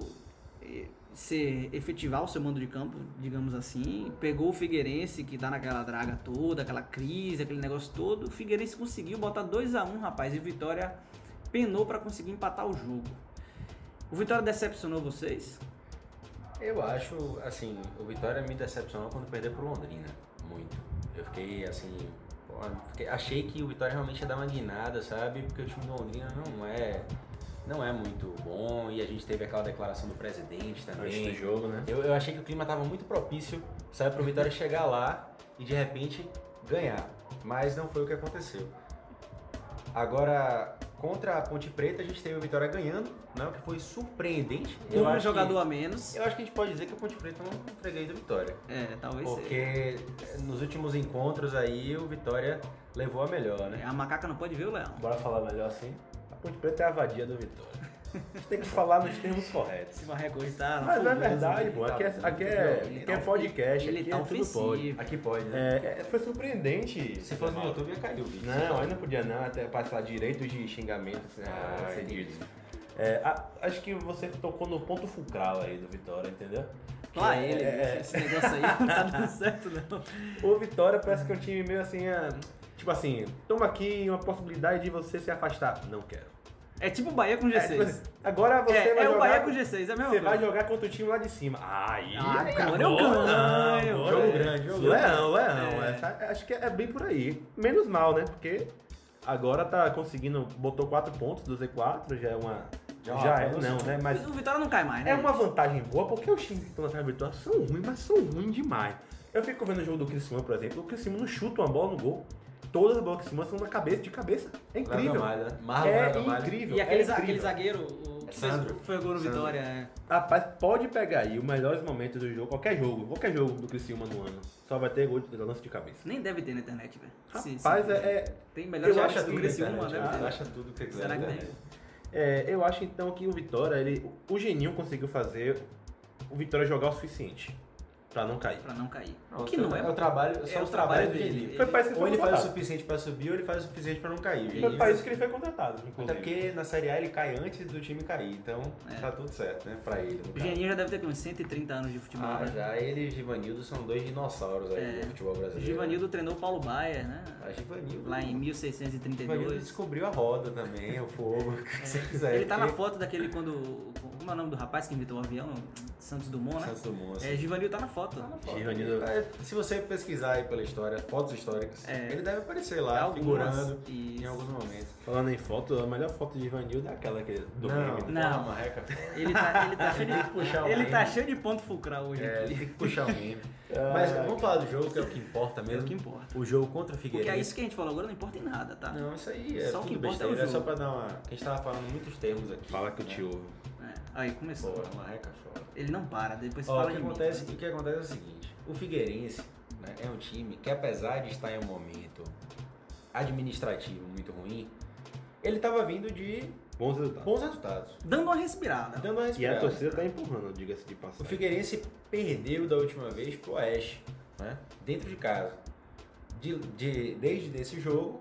S2: eh, ser, efetivar o seu mando de campo, digamos assim. Pegou o Figueirense, que tá naquela draga toda, aquela crise, aquele negócio todo. O Figueirense conseguiu botar 2 a 1 rapaz, e o Vitória penou para conseguir empatar o jogo. O Vitória decepcionou vocês?
S3: Eu acho, assim, o Vitória me decepcionou quando perdeu pro Londrina. Muito. Eu fiquei, assim, pô, fiquei- achei que o Vitória realmente ia dar uma guinada, sabe? Porque o time do Londrina não é, não é muito bom e a gente teve aquela declaração do presidente
S4: Antes do
S3: também.
S4: jogo, né?
S3: Eu, eu achei que o clima estava muito propício, sabe, pro Vitória chegar lá e de repente ganhar. Mas não foi o que aconteceu. Agora, contra a Ponte Preta, a gente teve o Vitória ganhando, né? O que foi surpreendente.
S2: Com um
S3: acho
S2: jogador
S3: que-
S2: a menos.
S3: eu acho que a gente pode dizer que a Ponte Preta é um freguês da Vitória.
S2: É, talvez seja.
S3: Porque nos últimos encontros aí o Vitória levou a melhor, né?
S2: A macaca não pode ver o leão.
S4: Bora falar melhor assim. A Ponte Preta é a vadia do Vitória. A gente tem que falar nos termos corretos.
S2: Se vai recostar,
S4: Mas é verdade, pô. Aqui é, aqui é, aqui é
S3: tá-
S4: podcast,
S2: Ele
S4: aqui
S2: tá
S4: é tudo pode.
S2: ofensivo.
S3: Aqui pode, né?
S4: É, é, foi surpreendente.
S3: Se fosse no YouTube ia cair o vídeo.
S4: Não, aí não podia não, até passar direitos de xingamentos
S3: Ah,
S4: ah, cedidos. É, a- acho que você tocou no ponto fulcral aí do Vitória, entendeu?
S2: Lá
S4: É,
S2: ele,
S4: é,
S2: esse negócio aí não tá dando certo, não.
S4: O Vitória parece que é um time meio assim, é, tipo assim, toma aqui uma possibilidade de você se afastar. Não quero.
S2: É tipo o Bahia com
S4: É,
S2: G6.
S4: tipo assim, agora você
S2: É,
S4: vai
S2: é o
S4: jogar,
S2: Bahia com G6, é a mesma
S4: Você
S2: coisa.
S4: vai jogar contra o time lá de cima. Aí,
S2: Ah, agora eu ganho.
S4: não,
S3: Jogo
S4: é.
S3: grande, jogo
S4: Leão, leão.
S2: É.
S4: Essa- acho que é bem por aí. Menos mal, né? Porque agora tá conseguindo, botou 4 pontos do Z4, já é uma...
S3: Já
S4: Já,
S3: é
S4: é, não,
S3: avanço.
S4: né? Mas
S2: O Vitória não cai mais, né?
S4: é uma vantagem boa porque os times que estão na vitória são ruins, mas são ruins demais. Eu fico vendo o jogo do Criciúma, por exemplo, o Criciúma não chuta uma bola no gol. Todas as bolas do Criciúma são na cabeça, de cabeça. É incrível.
S3: Malha. Marlon
S4: É incrível.
S2: E aquele,
S4: é
S2: za- aquele
S4: incrível.
S2: zagueiro, o que fez,
S3: Sandro.
S2: foi o gol no. Vitória. é.
S4: Rapaz, pode pegar aí os melhores momentos do jogo, qualquer jogo, qualquer jogo do Criciúma no ano. Só vai ter gol de lance de cabeça.
S2: Nem deve ter na internet, velho. Se-
S4: Rapaz,
S2: se-
S4: é, é-
S2: Tem melhores
S4: acho
S2: do Criciúma, ter.
S3: Acha tudo que quiser.
S2: Será que
S3: né?
S2: tem?
S4: é, eu acho então que o Vitória, ele, o Geninho conseguiu fazer o Vitória jogar o suficiente pra não cair.
S2: Pra não cair.
S3: Não,
S2: que não é,
S3: é o trabalho,
S2: é
S3: só
S2: o
S3: o
S2: trabalho
S3: trabalho
S2: dele.
S3: dele.
S4: Foi pra isso que
S3: Ou
S4: foi
S3: ele faz o suficiente pra subir, ou ele faz o suficiente pra não cair.
S4: Foi pra isso que ele foi contratado,
S3: Até
S4: inclusive.
S3: porque na Série A ele cai antes do time cair, então
S2: É.
S3: tá tudo certo, né? Pra ele.
S2: O. Geninho já deve ter uns 130 anos de futebol.
S3: Ah,
S2: né?
S3: já ele e Givanildo são dois dinossauros aí
S2: É.
S3: do futebol
S2: O
S3: brasileiro.
S2: Givanildo treinou o Paulo Baier, né?
S3: Ah, Givanildo.
S2: Lá em
S3: Givanildo
S2: 1632.
S3: descobriu a roda também, o fogo, o que você quiser.
S2: Ele tá na foto daquele quando. Como é o nome do rapaz que inventou o avião? Santos Dumont, né?
S3: Santos Dumont, assim.
S2: É, Givanildo tá na foto.
S3: Tá na foto. É, Se você pesquisar aí pela história, fotos históricas,
S2: É.
S3: ele deve aparecer lá,
S2: Algumas.
S3: figurando
S2: Isso.
S3: em alguns momentos.
S4: Falando em foto, a melhor foto de Ivanildo é aquela que, do
S3: não,
S4: meme.
S2: Não.
S3: marreca.
S2: Ele tá, ele tá cheio
S3: Tem que puxar o
S2: de. Ele tá cheio de ponto fulcral hoje
S3: É,
S2: aqui.
S3: tem que puxar o meme.
S4: Ah,
S3: Mas vamos falar do jogo, que é o que importa
S2: É
S3: mesmo.
S2: o que importa.
S3: O jogo contra o
S2: Porque
S3: Figueirense.
S2: é isso que a gente falou agora não importa em nada, tá?
S3: Não, isso aí é
S2: Só o que
S3: tudo
S2: importa é o
S3: besteira. É, só pra dar uma... Que a gente tava falando muitos termos aqui.
S4: Fala que eu te ouvo.
S2: É. Aí começou.
S3: Pô, marreca foda.
S2: Ele não para, depois
S3: Ó,
S2: fala
S3: o, que
S2: de mim.
S3: acontece, o que acontece é o seguinte: o Figueirense né, é um time que, apesar de estar em um momento administrativo muito ruim, ele estava vindo de
S4: Bons resultados.
S3: bons resultados,
S2: Dando uma respirada.
S3: dando uma
S4: E a
S3: respirada.
S4: torcida tá empurrando, diga-se de
S3: O
S4: passagem.
S3: Figueirense perdeu da última vez pro Oeste, né, dentro de casa. De, de- desde esse jogo,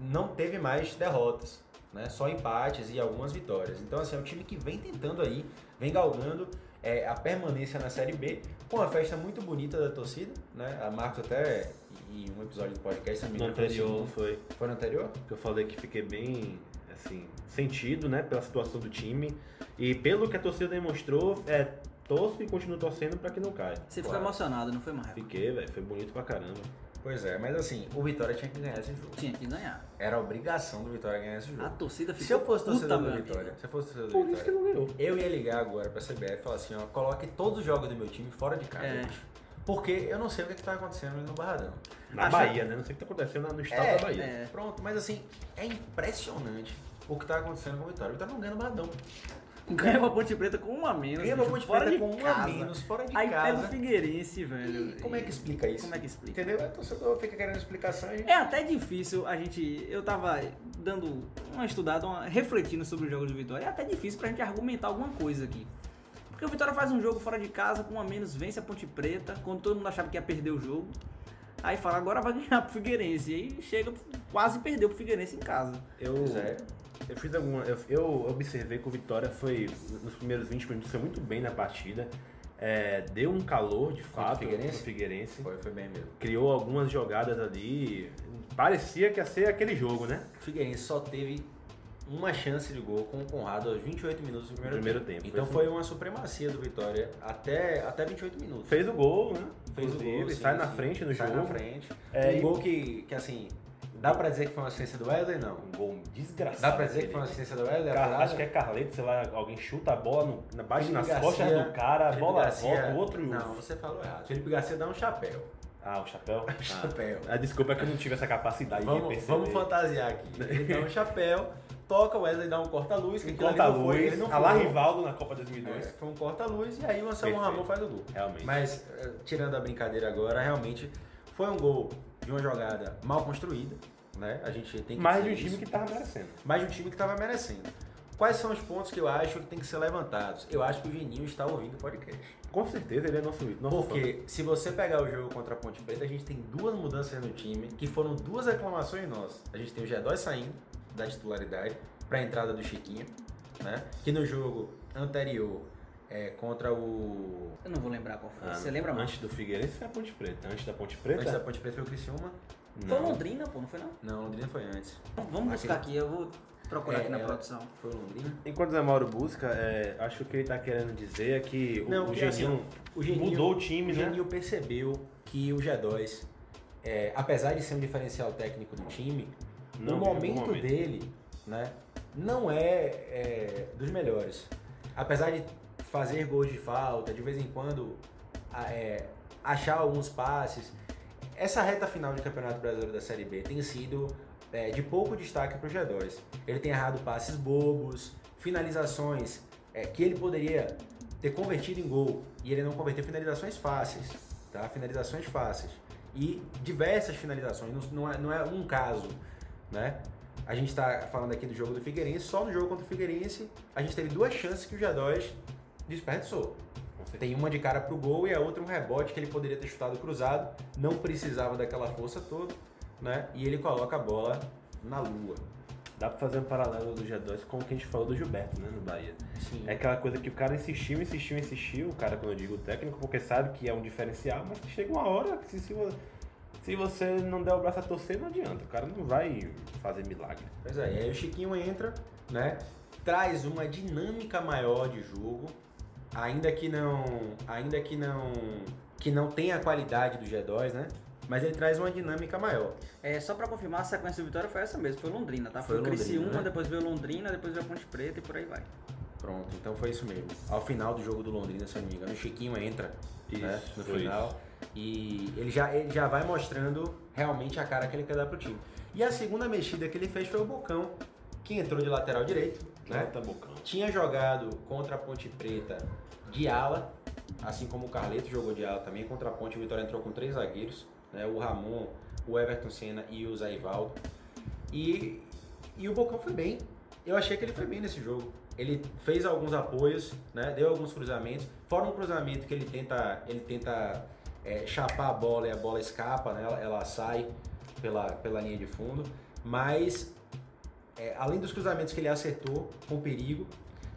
S3: não teve mais derrotas, né, só empates e algumas vitórias. Então, assim, é um time que vem tentando aí, vem galgando é, a permanência na Série B, com uma festa muito bonita da torcida, né? A Marcos até, em um episódio do podcast,
S4: No anterior
S3: segundo.
S4: foi
S3: Foi no anterior?
S4: que eu falei que fiquei bem, assim, sentido, né, pela situação do time. E pelo que a torcida demonstrou, é, torço e continuo torcendo pra que não caia.
S2: Você ficou
S3: Claro.
S2: emocionado, não foi, Marco?
S4: Fiquei, velho, foi bonito pra caramba.
S3: Pois é, mas assim, o Vitória tinha que ganhar esse jogo.
S2: Tinha que ganhar.
S3: Era a obrigação do Vitória ganhar esse jogo.
S2: A torcida ficou
S3: Se eu fosse torcedor do. Vitória, se eu fosse torcedor do
S4: Por isso que
S3: Vitória,
S4: não ganhou.
S3: eu ia ligar agora pra CBF e falar assim, ó, coloque todos os jogos do meu time fora de casa.
S2: É.
S3: Porque eu não sei o que, que tá acontecendo ali no Barradão.
S4: Na
S2: Acha-
S4: Bahia, né? Não sei o que tá acontecendo no estado da Bahia.
S2: é.
S3: Pronto, mas assim, é impressionante o que tá acontecendo com o Vitória. O Vitória não ganha no Barradão.
S2: Ganha pra Ponte Preta com um a menos.
S3: Ganha
S2: bicho,
S3: Ponte Preta com um a
S2: casa.
S3: menos, fora de
S2: Aí pega o
S3: casa.
S2: Figueirense, velho.
S3: E como é que explica isso?
S2: Como é que explica?
S3: Entendeu? O torcedor fica querendo explicação e...
S2: É até difícil a gente. Eu tava dando uma estudada, uma, refletindo sobre o jogo do Vitória. É até difícil pra gente argumentar alguma coisa aqui. Porque o Vitória faz um jogo fora de casa, com um a menos, vence a Ponte Preta, quando todo mundo achava que ia perder o jogo. Aí fala, agora vai ganhar pro Figueirense. E aí chega, quase perdeu pro Figueirense em casa.
S4: Eu,
S3: Pois é.
S4: Eu fiz alguma. Eu, eu observei que o Vitória foi, nos primeiros 20 minutos, foi muito bem na partida. É, deu um calor, de
S3: o
S4: fato,
S3: Figueirense?
S4: pro Figueirense.
S3: Foi, foi bem mesmo.
S4: Criou algumas jogadas ali. Parecia que ia ser aquele jogo, né?
S3: O Figueirense só teve uma chance de gol com o Conrado aos 28 minutos do primeiro,
S4: No primeiro tempo,
S3: Então
S4: foi
S3: foi uma supremacia do Vitória até, até 28 minutos.
S4: Fez o gol, né?
S3: Fez o
S4: Inclusive,
S3: gol, sim,
S4: sai na
S3: sim.
S4: frente no
S3: Sai
S4: jogo.
S3: na frente.
S4: É,
S3: um
S4: e-
S3: gol que, que, assim, dá pra dizer que foi uma assistência do Wesley? Não.
S4: Um gol desgraçado.
S3: Dá pra dizer que foi uma assistência do Wesley?
S4: Car- acho que é Carleto, sei lá, alguém chuta a bola, no, na, nas costas
S3: Garcia-
S4: do cara, a bola
S3: Garcia-
S4: volta, o outro.
S3: Não, você falou errado. Felipe Garcia dá um chapéu.
S4: Ah, o chapéu? Ah.
S3: Chapéu.
S4: Ah, desculpa é que eu não tive essa capacidade de
S3: Vamos,
S4: perceber.
S3: vamos fantasiar aqui. Ele dá um chapéu, toca, o Wesley dá um corta-luz, ali
S4: Enquanto a lá. Rivaldo na Copa 2002.
S3: É, foi um corta-luz e aí o Anselmo. Ramon faz o gol.
S4: Realmente.
S3: Mas, eh, tirando a brincadeira agora, realmente foi um gol de uma jogada mal construída, né? A gente tem que
S4: Mais de um time
S3: isso.
S4: que tava merecendo.
S3: mais de um time que estava merecendo. Quais são os pontos que eu acho que tem que ser levantados? Eu acho que o Geninho está ouvindo o podcast.
S4: Com certeza ele é nosso, nosso
S3: Porque se você pegar o jogo contra a Ponte Preta, a gente tem duas mudanças no time, que foram duas reclamações nossas. A gente tem o G2 saindo da titularidade para a entrada do Chiquinho, né? Que no jogo anterior é, contra o.
S2: Eu não vou lembrar qual foi.
S4: Ah,
S2: Você lembra mais?
S4: Antes do Figueirense foi a Ponte Preta. Antes da Ponte Preta?
S3: Antes da Ponte Preta foi o Criciúma.
S2: Foi. Londrina, pô, não foi não?
S3: Não, Londrina foi antes.
S2: Vamos buscar aqui, eu vou procurar
S3: É,
S2: aqui na
S3: ela-
S2: produção.
S3: Foi o Londrina.
S4: Enquanto o Zé Mauro busca, é, acho que o que ele tá querendo dizer é que o,
S3: Não,
S4: o
S3: que
S4: Geninho
S3: assim, o Geninho-
S4: mudou o time,
S3: O
S4: né?
S3: Geninho percebeu que o G2, é, apesar de ser um diferencial técnico do time,
S4: Não
S3: o
S4: o
S3: momento
S4: momento.
S3: dele né, não é, é, dos melhores. Apesar de fazer gols de falta, de vez em quando é, achar alguns passes, essa reta final de Campeonato Brasileiro da Série B tem sido é, de pouco destaque para o G2. Ele tem errado passes bobos, finalizações é, que ele poderia ter convertido em gol e ele não converteu finalizações fáceis, tá? Finalizações fáceis e diversas finalizações, não, é, não é um caso, né? A gente está falando aqui do jogo do Figueirense, só no jogo contra o Figueirense a gente teve duas chances que o G2 desperdiçou. Tem uma de cara pro gol e a outra um rebote que ele poderia ter chutado cruzado, não precisava daquela força toda, né? E ele coloca a bola na lua.
S4: Dá pra fazer um paralelo do G2 com o que a gente falou do Gilberto, né, no Bahia.
S3: Sim.
S4: É aquela coisa que o cara insistiu, insistiu, insistiu, o cara, quando eu digo técnico, porque sabe que é um diferencial, mas chega uma hora que se, se, se você não der o braço a torcer, não adianta. O cara não vai fazer milagre.
S3: Pois é, e aí o Chiquinho entra, né? Traz uma dinâmica maior de jogo, ainda que não, ainda que não, que não tenha a qualidade do G2, né? Mas ele traz uma dinâmica maior.
S2: É, só pra confirmar, a sequência do Vitória foi essa mesmo, foi Londrina, tá?
S3: Foi
S2: Foi, o
S3: Londrina,
S2: Criciúma,
S3: né?
S2: depois veio Londrina, depois veio a Ponte Preta e por aí vai.
S3: Pronto, então foi isso mesmo. Ao final do jogo do Londrina, se eu não me engano, o Chiquinho entra né,
S4: Isso,
S3: no
S4: foi
S3: final. E ele já, ele já vai mostrando realmente a cara que ele quer dar pro time. E a segunda mexida que ele fez foi o Bocão, que entrou de lateral direito, né?
S4: Tá bocão.
S3: Tinha jogado contra a Ponte Preta de ala, assim como o Carleto jogou de ala também. Contra a Ponte, o Vitória entrou com três zagueiros, né? o Ramon, o Everton Senna e o Zé Ivaldo. E, e o Bocão foi bem. Eu achei que ele foi bem nesse jogo. Ele fez alguns apoios, né? deu alguns cruzamentos. Fora um cruzamento que ele tenta, ele tenta é, chapar a bola e a bola escapa, né? ela, ela sai pela, pela linha de fundo. Mas é, além dos cruzamentos que ele acertou com perigo,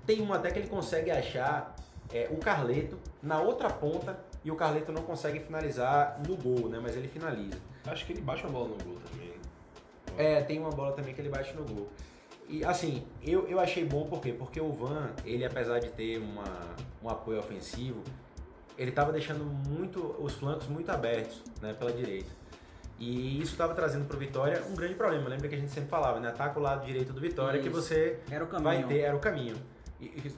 S3: tem um até que ele consegue achar é, o Carleto na outra ponta e o Carleto não consegue finalizar no gol, né? Mas ele finaliza.
S4: Acho que ele baixa a bola no gol também.
S3: É, tem uma bola também que ele bate no gol. E assim, eu, eu achei bom por quê? Porque o Van, ele apesar de ter uma, um apoio ofensivo, ele estava deixando muito os flancos muito abertos, né, pela direita. E isso estava trazendo para o Vitória um grande problema. Lembra que a gente sempre falava, né? Ataca o lado direito do Vitória que
S2: Isso.
S3: você
S2: Era o caminho.
S3: vai ter, era o caminho.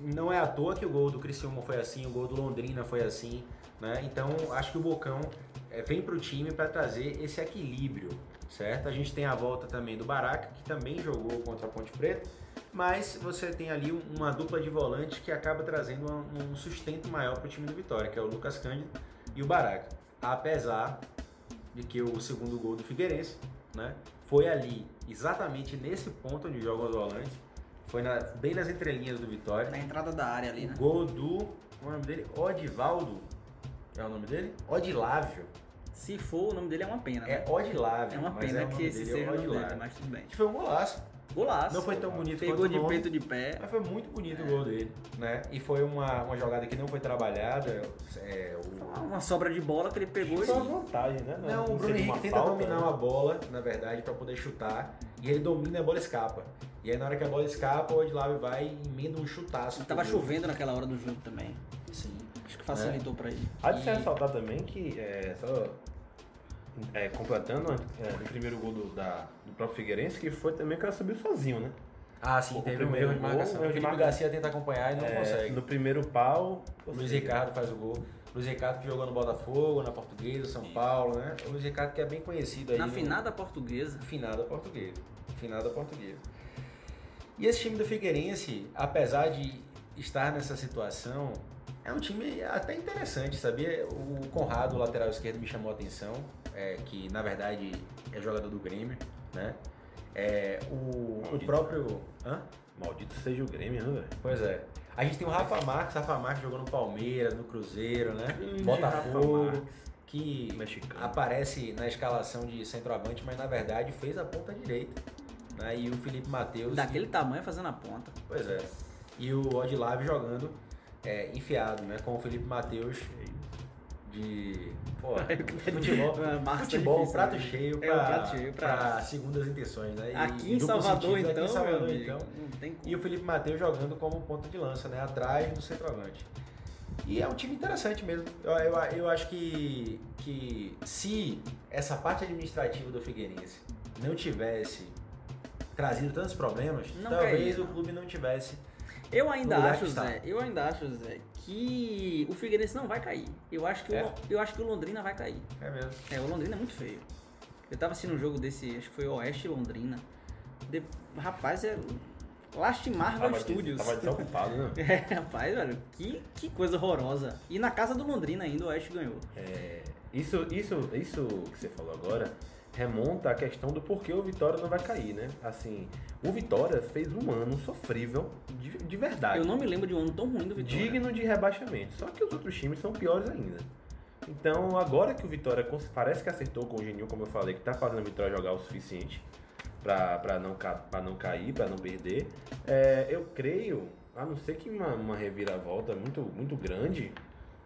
S3: Não é à toa que o gol do Criciúma foi assim, o gol do Londrina foi assim, né? Então, acho que o Bocão é, vem para o time para trazer esse equilíbrio, certo? A gente tem a volta também do Baraca, que também jogou contra a Ponte Preta, mas você tem ali um- uma dupla de volantes que acaba trazendo um sustento maior para o time do Vitória, que é o Lucas Cândido e o Baraca. Apesar de que o segundo gol do Figueirense, né, foi ali, exatamente nesse ponto onde jogam os volantes, foi na- bem nas entrelinhas do Vitória.
S2: Na entrada da área ali, né?
S3: Gol do. Qual é o nome dele? Odivaldo. É o nome dele? Odilávio.
S2: Se for, o nome dele é uma pena, né?
S3: É Odilávio.
S2: É uma
S3: mas
S2: pena
S3: é
S2: que esse
S3: dele,
S2: seja
S3: é
S2: o nome dele,
S3: Odilávio.
S2: mas tudo bem.
S3: Que foi um golaço.
S2: Golaço.
S3: Não foi tão bonito
S2: Pegou
S3: quanto
S2: de
S3: nome.
S2: peito de pé.
S3: Mas foi muito bonito o gol dele, né? E foi uma, uma jogada que não foi trabalhada. É, o...
S2: Uma sobra de bola que ele pegou
S4: Foi uma
S2: e...
S4: vantagem, né?
S3: Não, o Bruno Henrique
S4: uma
S3: tenta
S4: falta,
S3: dominar
S4: né?
S3: uma bola, na verdade, para poder chutar. E ele domina e a bola escapa. E aí na hora que a bola escapa, o Odilávio vai e emenda um chutaço.
S2: Tava
S3: pro gol.
S2: chovendo naquela hora do jogo também.
S3: Sim.
S2: Acho que facilitou pra ele.
S4: Há de se
S3: E-
S4: ressaltar também que, é, só é, completando é, o primeiro gol do, da, do próprio Figueirense, que foi também que ela subiu sozinho, né?
S3: Ah, sim,
S4: O
S3: teve um
S4: primeiro
S3: erro de
S4: gol,
S3: marcação. O Felipe
S4: marca-
S3: Garcia tenta acompanhar e não
S4: É,
S3: consegue.
S4: No primeiro pau.
S3: Luiz Ricardo faz o gol. Luiz Ricardo que jogou no Botafogo, na Portuguesa, São Paulo, né? O Luiz Ricardo que é bem conhecido aí.
S2: Na
S3: no-
S2: finada portuguesa,
S3: Finada portuguesa. Finada portuguesa. E esse time do Figueirense, apesar de estar nessa situação, é um time até interessante, sabia? O Conrado, o lateral esquerdo, me chamou a atenção, é, que na verdade é jogador do Grêmio, né? É, o, o próprio. Hã?
S4: Maldito seja o Grêmio, né, velho?
S3: Pois é. A gente tem o Rafa Marques, Rafa Marques jogou no Palmeiras, no Cruzeiro, né?
S4: Grande
S3: Botafogo,
S4: Rafa Marques.
S3: que
S4: Mexicano.
S3: aparece na escalação de centroavante, mas na verdade fez a ponta direita. Né? E o Felipe Matheus.
S2: daquele tamanho fazendo a ponta.
S3: Pois é. E o Odilave jogando é, enfiado, né? Com o Felipe Matheus de pô, futebol,
S2: Marca
S3: futebol
S2: difícil,
S3: prato
S2: né?
S3: cheio
S2: É,
S3: para
S2: o prato cheio pra-
S3: segundas intenções, né? E
S2: Aqui em Salvador,
S3: sentido,
S2: então,
S3: aqui em Salvador,
S2: amigo,
S3: então.
S2: tem como.
S3: E o Felipe Matheus jogando como ponta de lança, né? Atrás do centroavante. E é um time interessante mesmo. Eu, eu, eu acho que, que se essa parte administrativa do Figueirense não tivesse trazido tantos problemas,
S2: Não
S3: talvez
S2: cairia,
S3: o clube não tivesse.
S2: Eu ainda acho,
S3: está.
S2: Zé, eu ainda acho, Zé, que o Figueirense não vai cair. Eu acho que,
S3: É?
S2: o, eu acho que o Londrina vai cair.
S3: É mesmo.
S2: É, o Londrina é muito feio. Eu tava assistindo um jogo desse, acho que foi Oeste e Londrina. De- rapaz, é lastimar
S4: Tava,
S2: os estúdios.
S4: tava desocupado, né?
S2: É, rapaz, velho, que, que coisa horrorosa. E na casa do Londrina ainda o Oeste ganhou.
S4: É, isso, isso, isso que você falou agora remonta à questão do porquê o Vitória não vai cair, né? Assim, o Vitória fez um ano sofrível de, de verdade.
S2: Eu não me lembro de um ano tão ruim do Vitória.
S4: digno de rebaixamento. Só que os outros times são piores ainda. Então, agora que o Vitória parece que acertou com o Genil, como eu falei, que tá fazendo o Vitória jogar o suficiente pra, pra, não, pra não cair, pra não perder, é, eu creio, a não ser que uma, uma reviravolta muito, muito grande,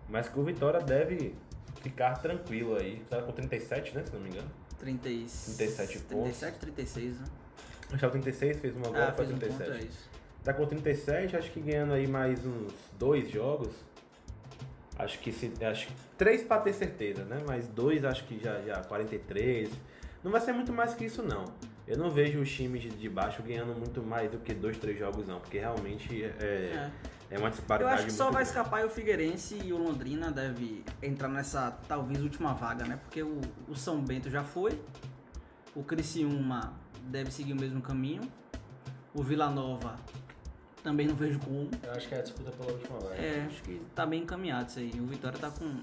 S4: mas que o Vitória deve ficar tranquilo aí. Tá com 37, né? Se não me engano.
S2: 30,
S4: 37 pontos.
S2: 37, 36, né?
S4: Acho que é o 36, fez uma agora,
S2: Ah,
S4: foi
S2: fez um
S4: 37.
S2: ponto, é.
S4: Tá com 37, acho que ganhando aí mais uns dois jogos. Acho que se. Acho que três pra ter certeza, né? Mas dois acho que já, já 43. Não vai ser muito mais que isso não. Eu não vejo os times de- de baixo ganhando muito mais do que dois, três jogos não, porque realmente é,
S2: É.
S4: é uma
S2: Eu
S4: disparidade
S2: acho que só vai
S4: grande.
S2: escapar o Figueirense e o Londrina deve entrar nessa talvez última vaga, né? Porque o, o São Bento já foi, o Criciúma deve seguir o mesmo caminho, o Vila Nova também não vejo como.
S3: Eu acho que é a disputa pela última vaga.
S2: É, acho que tá bem encaminhado isso aí. O Vitória tá com.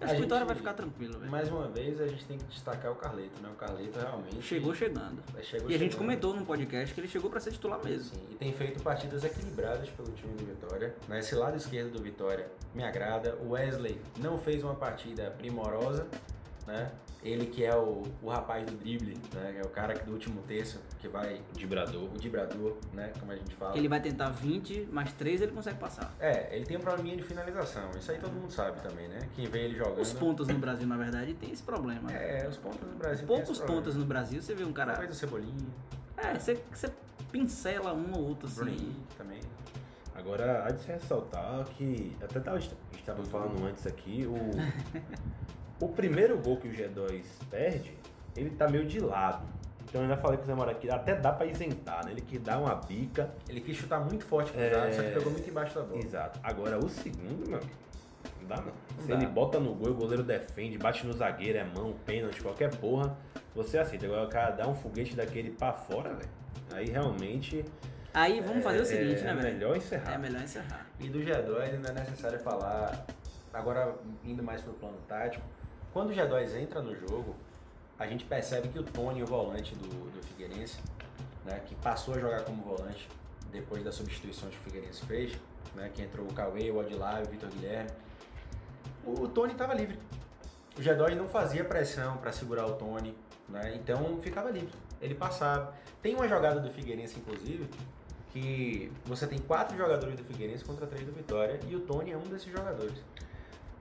S3: A
S2: Acho que o Vitória
S3: gente-
S2: vai ficar tranquilo, velho.
S3: Mais uma vez, a gente tem que destacar o Carleto, né? O Carleto realmente...
S2: Chegou chegando.
S3: é, chegou
S2: E a gente
S3: chegando.
S2: comentou no podcast que ele chegou pra ser titular mesmo.
S3: Sim, e tem feito partidas equilibradas pelo time do Vitória. Né? Esse lado esquerdo do Vitória me agrada. O Wesley não fez uma partida primorosa, né? Ele que é o, o rapaz do drible, né? É o cara que do último terço que vai
S4: Dibrador.
S3: o dibrador, né? Como a gente fala.
S2: Ele vai tentar 20, mais 3 ele consegue passar.
S3: É, ele tem um probleminha de finalização. Isso aí todo mundo sabe também, né? Quem vê ele jogando.
S2: Os pontas no Brasil, na verdade, tem esse problema.
S3: É, os pontos no Brasil.
S2: Poucos pontas no Brasil, você vê um cara.
S3: Talvez o Cebolinha,
S2: É, você, você pincela um ou outro
S3: o
S2: assim.
S3: Henrique também.
S4: Agora, há de se ressaltar que, até tava, a gente estava falando antes aqui, o, o primeiro gol que o G2 perde, ele tá meio de lado. Então eu ainda falei com o Zé Mora aqui, até dá pra isentar, né? Ele que dá uma bica.
S3: Ele quis chutar muito forte pro
S4: É.
S3: lado, só que pegou muito embaixo da bola.
S4: Exato. Agora o segundo, meu amigo, não dá não. Se
S3: dá.
S4: ele bota no gol, o goleiro defende, bate no zagueiro, é mão, pênalti, qualquer porra, você aceita. Agora o cara dá um foguete daquele pra fora, velho. Aí realmente.
S2: Aí vamos fazer
S4: é,
S2: o seguinte,
S4: é
S2: né, velho?
S4: melhor encerrar.
S2: É melhor encerrar.
S3: E do G2 ainda é necessário falar, agora indo mais pro plano tático, quando o G2 entra no jogo, a gente percebe que o Tony, o volante do, do Figueirense, né, que passou a jogar como volante depois das substituições que o Figueirense fez, né, que entrou o Cauê, o Odilá e o Vitor Guilherme, o, o Tony estava livre. O G2 não fazia pressão para segurar o Tony, né, então ficava livre. Ele passava. Tem uma jogada do Figueirense, inclusive, que você tem quatro jogadores do Figueirense contra três do Vitória e o Tony é um desses jogadores.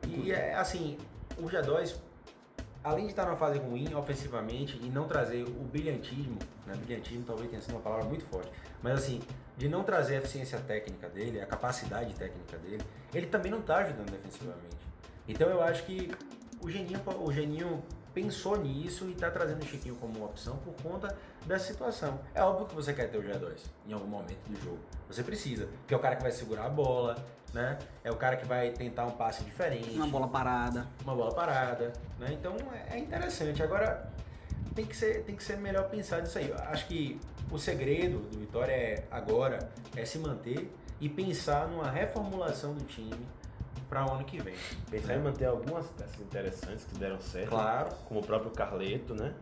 S3: E é assim, o G2, além de estar numa fase ruim ofensivamente e não trazer o brilhantismo, né? Brilhantismo talvez tenha sido uma palavra muito forte, mas assim, de não trazer a eficiência técnica dele, a capacidade técnica dele, ele também não está ajudando defensivamente. Então eu acho que o Geninho, o Geninho pensou nisso e está trazendo o Chiquinho como opção por conta dessa situação. É óbvio que você quer ter o G2 em algum momento do jogo. Você precisa, porque é o cara que vai segurar a bola, né? É o cara que vai tentar um passe diferente,
S2: Uma bola parada.
S3: uma bola parada, né? Então é interessante. Agora tem que ser, tem que ser melhor pensar nisso aí. Eu acho que o segredo do Vitória é agora é se manter e pensar numa reformulação do time para o ano que vem.
S4: Pensar em manter algumas peças interessantes que deram certo.
S3: Claro.
S4: Como o próprio Carleto, né?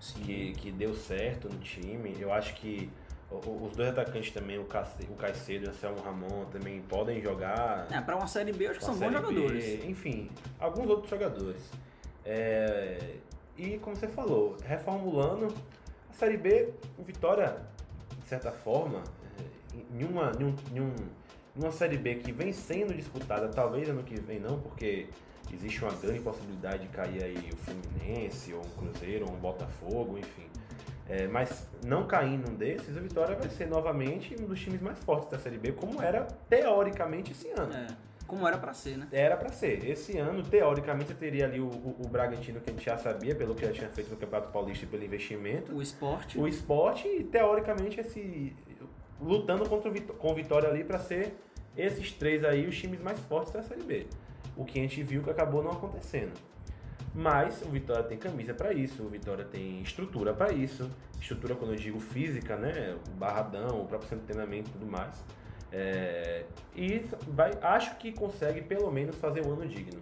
S3: Sim.
S4: Que, que deu certo no time. Eu acho que os dois atacantes também, o Caicedo e o Anselmo Ramon, também podem jogar.
S2: É, pra uma série B, eu acho que são bons
S4: Série B,
S2: jogadores.
S4: Enfim, alguns outros jogadores. É, e como você falou, reformulando a Série B, o Vitória, de certa forma, é, em, uma, em, um, em, um, numa Série B que vem sendo disputada, talvez ano que vem não, porque existe uma grande possibilidade de cair aí o Fluminense, ou um Cruzeiro, ou um Botafogo, enfim. É, mas não caindo um desses, o Vitória vai ser novamente um dos times mais fortes da Série B, como era teoricamente esse ano.
S2: É, como era pra ser, né?
S4: Era pra ser. Esse ano, teoricamente, teria ali o, o, o Bragantino que a gente já sabia, pelo que já tinha feito no Campeonato Paulista e pelo investimento.
S2: O esporte.
S4: O esporte e, teoricamente, esse lutando contra o com o Vitória ali pra ser esses três aí os times mais fortes da Série B. O que a gente viu que acabou não acontecendo. Mas o Vitória tem camisa pra isso, o Vitória tem estrutura pra isso. Estrutura, quando eu digo física, né? O barradão, o próprio centro de treinamento e tudo mais. É, e vai, acho que consegue pelo menos fazer um ano digno.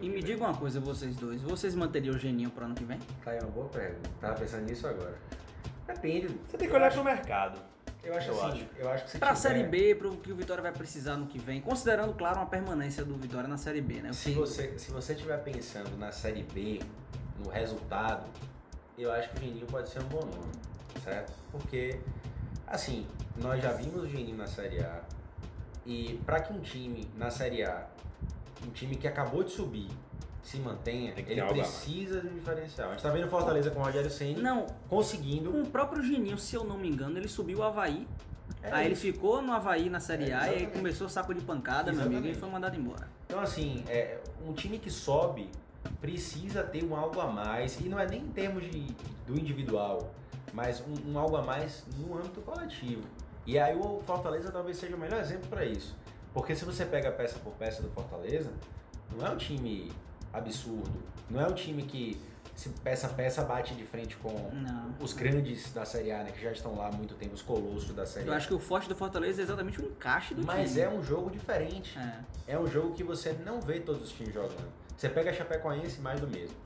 S2: E me
S4: vem.
S2: diga uma coisa, vocês dois. Vocês manteriam o Geninho pro ano que vem?
S3: Tá aí uma boa pergunta. Tava pensando nisso agora. Depende.
S4: Você tem que olhar pro mercado.
S3: Eu acho
S4: Eu
S3: assim, eu acho que se
S2: Pra
S3: tiver-
S2: Série B, pro que o Vitória vai precisar no que vem. Considerando, claro, uma permanência do Vitória na Série B, né? O
S3: Se
S2: que-
S3: você, se você estiver pensando na Série B, no resultado, eu acho que o Geninho pode ser um bom nome, certo? Porque, assim, nós já vimos o Geninho na Série A e para que um time na Série A, um time que acabou de subir, se mantenha, ele precisa de um diferencial. A gente tá vendo o Fortaleza com o Rogério Senna
S2: Não,
S3: conseguindo.
S2: com o próprio Geninho, se eu não me engano, ele subiu o Havaí.
S3: É
S2: aí ele
S3: isso.
S2: ficou no Havaí na Série
S3: É,
S2: A e aí
S3: exatamente.
S2: começou o saco de pancada, meu amigo, e
S3: Exatamente.
S2: foi mandado embora.
S3: Então, assim, é, um time que sobe precisa ter um algo a mais, e não é nem em termos de, do individual, mas um, um algo a mais no âmbito coletivo. E aí o Fortaleza talvez seja o melhor exemplo para isso. Porque se você pega peça por peça do Fortaleza, não é um time absurdo, não é um time que se peça a peça bate de frente com
S2: Não.
S3: os grandes da Série A, né, que já estão lá há muito tempo, os colossos da Série
S2: Eu
S3: A.
S2: acho que o forte do Fortaleza é exatamente o encaixe do
S3: Mas
S2: time.
S3: é um jogo diferente.
S2: É.
S3: É um jogo que você não vê todos os times jogando. Você pega a Chapecoense, mais do mesmo.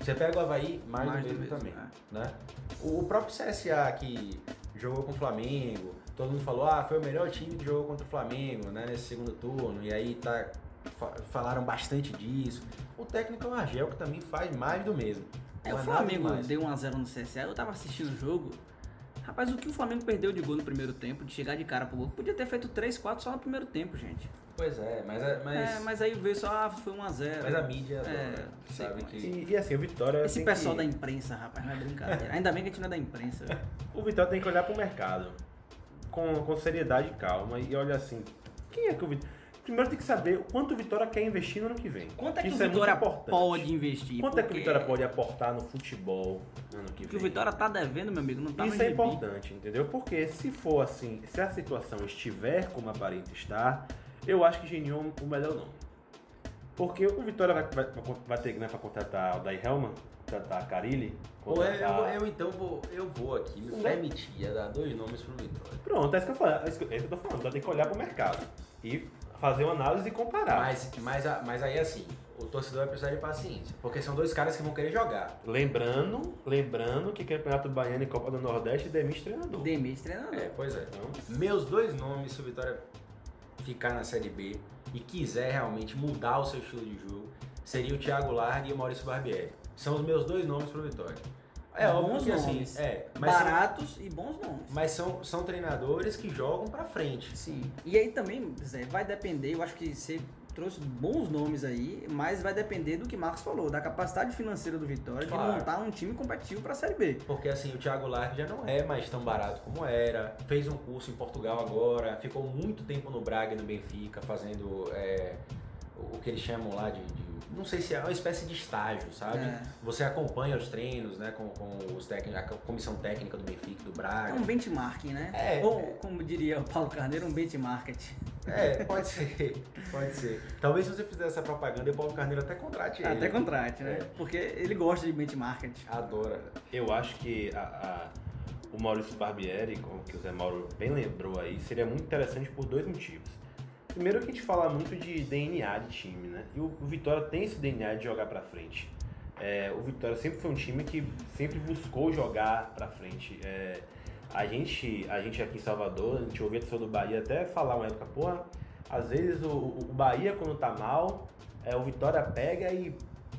S3: Você pega o Havaí, mais,
S2: Mais
S3: do,
S2: do
S3: mesmo,
S2: mesmo,
S3: também.
S2: é.
S3: Né? O próprio CSA que jogou com o Flamengo, todo mundo falou, ah, foi o melhor time que jogou contra o Flamengo, né, nesse segundo turno, e aí tá, falaram bastante disso. O técnico é o Argel, que também faz mais do mesmo.
S2: É, o
S3: é
S2: Flamengo deu 1x0 no CSA, eu tava assistindo o jogo. Rapaz, o que o Flamengo perdeu de gol no primeiro tempo, de chegar de cara pro gol, podia ter feito 3, 4 só no primeiro tempo, gente.
S3: Pois é, mas, é- mas,
S2: É, mas aí veio só, ah, foi 1x0.
S3: mas a mídia adora,
S2: É, sei
S3: sabe
S2: é.
S3: que...
S4: E, e assim, o Vitória.
S2: Esse
S4: tem
S2: pessoal
S4: que,
S2: da imprensa, rapaz, não é brincadeira. Ainda bem que a gente não é da imprensa.
S4: O Vitória tem que olhar pro mercado com, com seriedade e calma. E olha assim, quem é que o Vitória. Primeiro tem que saber o quanto o Vitória quer investir no ano que vem.
S2: Quanto é que
S4: Isso
S2: o Vitória
S4: muito importante.
S2: pode investir?
S4: Quanto é que o
S2: Porque
S4: Vitória pode aportar no futebol no ano que
S2: O
S4: vem?
S2: que o Vitória tá devendo, meu amigo, não tá
S4: Isso é importante, entendeu? Porque se for assim, se a situação estiver como aparenta estar, eu acho que Geninho é o melhor nome. Porque o Vitória vai, vai, vai ter grana pra contratar o Dai Helman, contratar a Carilli,
S3: Ou eu,
S4: contratar...
S3: eu, eu então vou, eu vou aqui me
S4: Não.
S3: permitir a dar dois nomes pro Vitória.
S4: Pronto, é isso que eu falo. É isso que é eu tô falando. Ter que olhar pro mercado e fazer uma análise e comparar.
S3: Mas, mas, a- mas aí assim, o torcedor vai precisar de paciência. Porque são dois caras que vão querer jogar.
S4: Lembrando, lembrando que Campeonato Baiano e Copa do Nordeste demite treinador.
S2: Demite treinador.
S3: É, pois é.
S4: Então,
S3: Meus dois nomes, se o Vitória ficar na Série B e quiser realmente mudar o seu estilo de jogo, seria o Thiago Largue e o Maurício Barbieri. São os meus dois nomes pro Vitória. É
S2: Bons
S3: que assim,
S2: nomes.
S3: é, mas, são,
S2: Baratos e bons nomes.
S3: mas são, são treinadores que jogam pra frente.
S2: Sim. E aí também, Zé, vai depender, eu acho que você trouxe bons nomes aí, mas vai depender do que Marcos falou, da capacidade financeira do Vitória
S3: Claro.
S2: de montar um time competitivo pra Série B.
S3: Porque assim, o Thiago Largue já não é mais tão barato como era. Fez um curso em Portugal agora, ficou muito tempo no Braga e no Benfica, fazendo é, o que eles chamam lá de, de- Não sei se é uma espécie de estágio, sabe?
S2: É.
S3: Você acompanha os treinos, né, com, com os técnicos, a comissão técnica do Benfica, do
S2: É
S3: Braga.
S2: um benchmarking, né?
S3: É.
S2: Ou, como diria o Paulo Carneiro, um benchmarket.
S3: É, pode ser, pode ser. Talvez se você fizer essa propaganda, o Paulo Carneiro até contrate ele.
S2: Até contrate, né?
S3: É.
S2: Porque ele gosta de benchmarket.
S3: Adora.
S4: eu acho que a- a- o Maurício Barbieri, como que o Zé Mauro bem lembrou aí, seria muito interessante por dois motivos. Primeiro que a gente fala muito de DNA de time, né? E o, Vitória tem esse DNA de jogar pra frente. É, o Vitória sempre foi um time que sempre buscou jogar pra frente. É, a, gente, a gente aqui em Salvador, a gente ouvia a pessoa do Bahia até falar uma época, porra, às vezes o, o Bahia quando tá mal, é, o Vitória pega e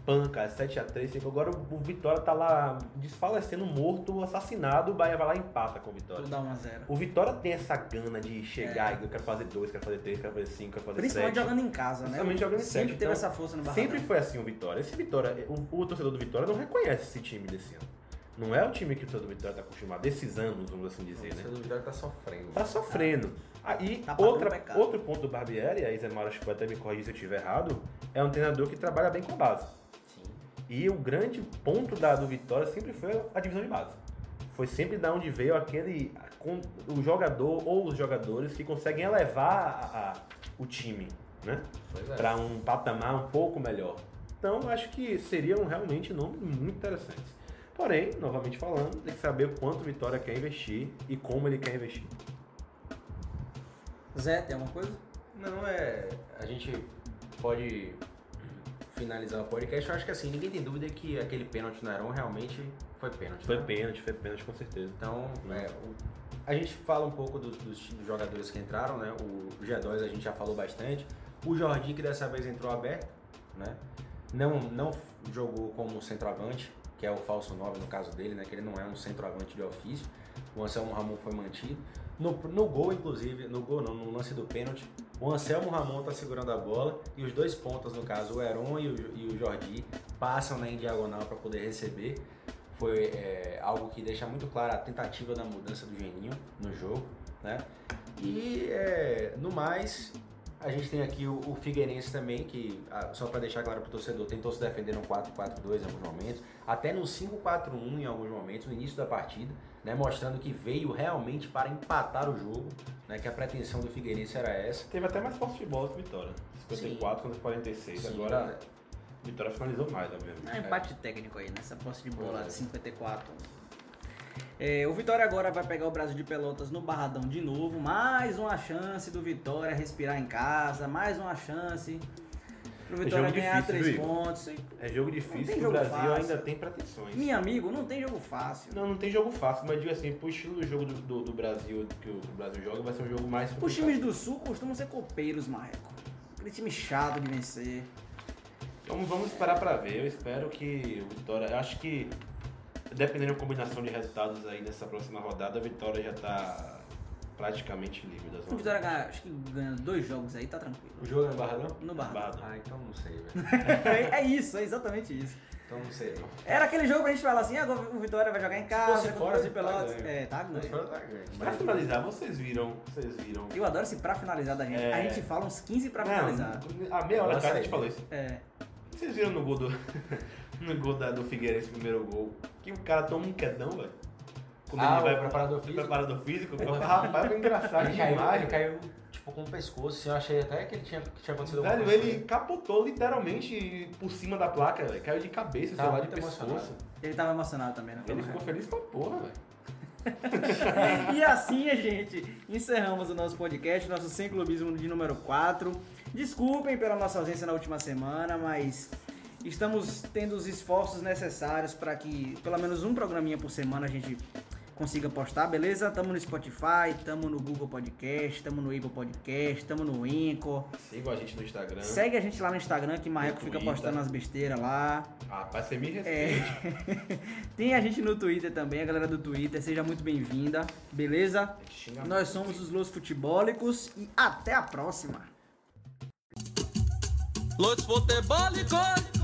S4: pan, cara, 7x3, 5. Agora o Vitória tá lá desfalecendo, morto, assassinado, o Bahia vai lá e empata com o Vitória.
S2: Tudo dá 1 a 0
S4: O Vitória tem essa gana de chegar e eu quero fazer dois, quero fazer três, quero fazer cinco, quero fazer
S2: Principalmente
S4: sete.
S2: jogando em casa, né?
S4: Principalmente jogando em
S2: Sempre
S4: sete,
S2: teve
S4: então,
S2: essa força no Barradão.
S4: Sempre foi assim o Vitória. Esse Vitória, o, o torcedor do Vitória não reconhece esse time desse ano. Não é o time que o torcedor do Vitória tá acostumado, desses anos, vamos assim dizer, né?
S3: O Vitória tá sofrendo.
S4: Tá sofrendo. Aí,
S2: Tá
S4: outra, outro ponto do Barbieri, aí Zé Mauro acho que pode até me corrigir se eu estiver errado, é um treinador que trabalha bem com a base. E o grande ponto da, do Vitória sempre foi a divisão de base. Foi sempre da onde veio aquele. com- o jogador ou os jogadores que conseguem elevar a- a- o time, né?
S3: É.
S4: Para um patamar um pouco melhor. Então, acho que seriam realmente nomes muito interessantes. Porém, novamente falando, tem que saber o quanto o Vitória quer investir e como ele quer investir.
S2: Zé, tem alguma coisa?
S3: Não, é. A gente pode finalizar o podcast. Eu acho que assim, ninguém tem dúvida que aquele pênalti no Heron realmente foi pênalti.
S4: Foi
S3: né?
S4: pênalti, foi pênalti com certeza.
S3: Então, é, o- a gente fala um pouco do- dos, dos jogadores que entraram, né? O G2 a gente já falou bastante. O Jordi, que dessa vez entrou aberto, né? Não, não jogou como centroavante, que é o falso 9 no caso dele, né? Que ele não é um centroavante de ofício. O Anselmo Ramon foi mantido. No, no gol, inclusive, no gol não, no lance do pênalti, o Anselmo Ramon tá segurando a bola e os dois pontas, no caso, o Heron e o, e o Jordi, passam né, em diagonal para poder receber. Foi é, algo que deixa muito clara a tentativa da mudança do Geninho no jogo, né? E é, no mais, a gente tem aqui o, o Figueirense também, que ah, só para deixar claro para o torcedor, tentou se defender no 4-4-2 em alguns momentos, até no 5-4-1 em alguns momentos, no início da partida, né? Mostrando que veio realmente para empatar o jogo, né? Que a pretensão do Figueirense era essa.
S4: Teve até mais posse de bola que Vitória. 54 contra 46.
S3: Sim,
S4: Agora,
S3: né?
S4: Vitória finalizou mais, obviamente.
S2: É um empate técnico aí, nessa posse de bola
S3: é.
S2: de 54. É, o Vitória agora vai pegar o Brasil de Pelotas no Barradão de novo. Mais uma chance do Vitória respirar em casa. Mais uma chance pro Vitória
S4: jogo
S2: ganhar
S4: difícil,
S2: três
S4: viu,
S2: pontos.
S4: É jogo difícil e o Brasil
S2: fácil.
S4: ainda tem pretensões.
S2: Meu amigo, não tem jogo fácil.
S4: Não, não tem jogo fácil, mas digo assim, pro estilo do jogo do, do, do Brasil que o Brasil joga, vai ser um jogo mais
S2: Os times do Sul costumam ser copeiros, Marreco. Aquele time chato de vencer.
S4: Então vamos esperar pra ver. Eu espero que o Vitória. Eu acho que dependendo da combinação de resultados aí nessa próxima rodada, a Vitória já tá praticamente livre das
S2: O Vitória ganha, acho que ganha dois jogos aí, tá tranquilo.
S3: O jogo é no Barradão?
S2: No Barradão.
S4: Barradão.
S3: Ah, então não sei, velho.
S2: É, é isso, é exatamente isso.
S3: Então não sei, não.
S2: Era aquele jogo pra gente falar assim, agora o Vitória vai jogar em casa,
S3: fosse
S2: com o
S3: fora,
S2: Brasil de
S3: tá
S2: Pelotas.
S3: ganho.
S2: é, tá ganho.
S3: fora tá ganho.
S4: Pra finalizar, vocês viram. Vocês viram.
S2: Eu adoro esse pra finalizar da gente.
S4: É.
S2: A gente fala uns 15 pra
S4: Não,
S2: finalizar.
S4: a meia hora atrás a gente falou isso.
S2: É.
S4: Vocês viram no gol do. no gol da, do Figueirense, primeiro gol, que o cara toma um quedão, velho. Quando
S3: Ah,
S4: ele vai
S3: preparador físico?
S4: preparador físico, rapaz, foi engraçado
S3: Ele caiu,
S4: demais.
S3: ele caiu, tipo, com o pescoço, assim, eu achei até que ele tinha, que tinha acontecido alguma
S4: Velho,
S3: coisa
S4: ele capotou literalmente por cima da placa, velho. Caiu de cabeça, sei
S3: Tava
S4: lá, de pescoço.
S3: emocionado.
S2: Ele tava emocionado também, né?
S4: Ele ficou feliz pra porra, velho.
S2: E assim, gente, encerramos o nosso podcast, nosso Sem Clubismo de número 4. Desculpem pela nossa ausência na última semana, mas estamos tendo os esforços necessários para que pelo menos um programinha por semana a gente consiga postar, beleza? Tamo no Spotify, tamo no Google Podcast, tamo no Apple Podcast, tamo no Anchor.
S4: Sigam a gente no Instagram.
S2: Segue a gente lá no Instagram que Marreco fica postando as besteiras lá.
S4: Ah, rapaz, você me
S2: É.
S4: respeite.
S2: Tem a gente no Twitter também, a galera do Twitter, seja muito bem-vinda, beleza? Nós somos os Los Futebólicos e até a próxima!
S1: Los futebolicos.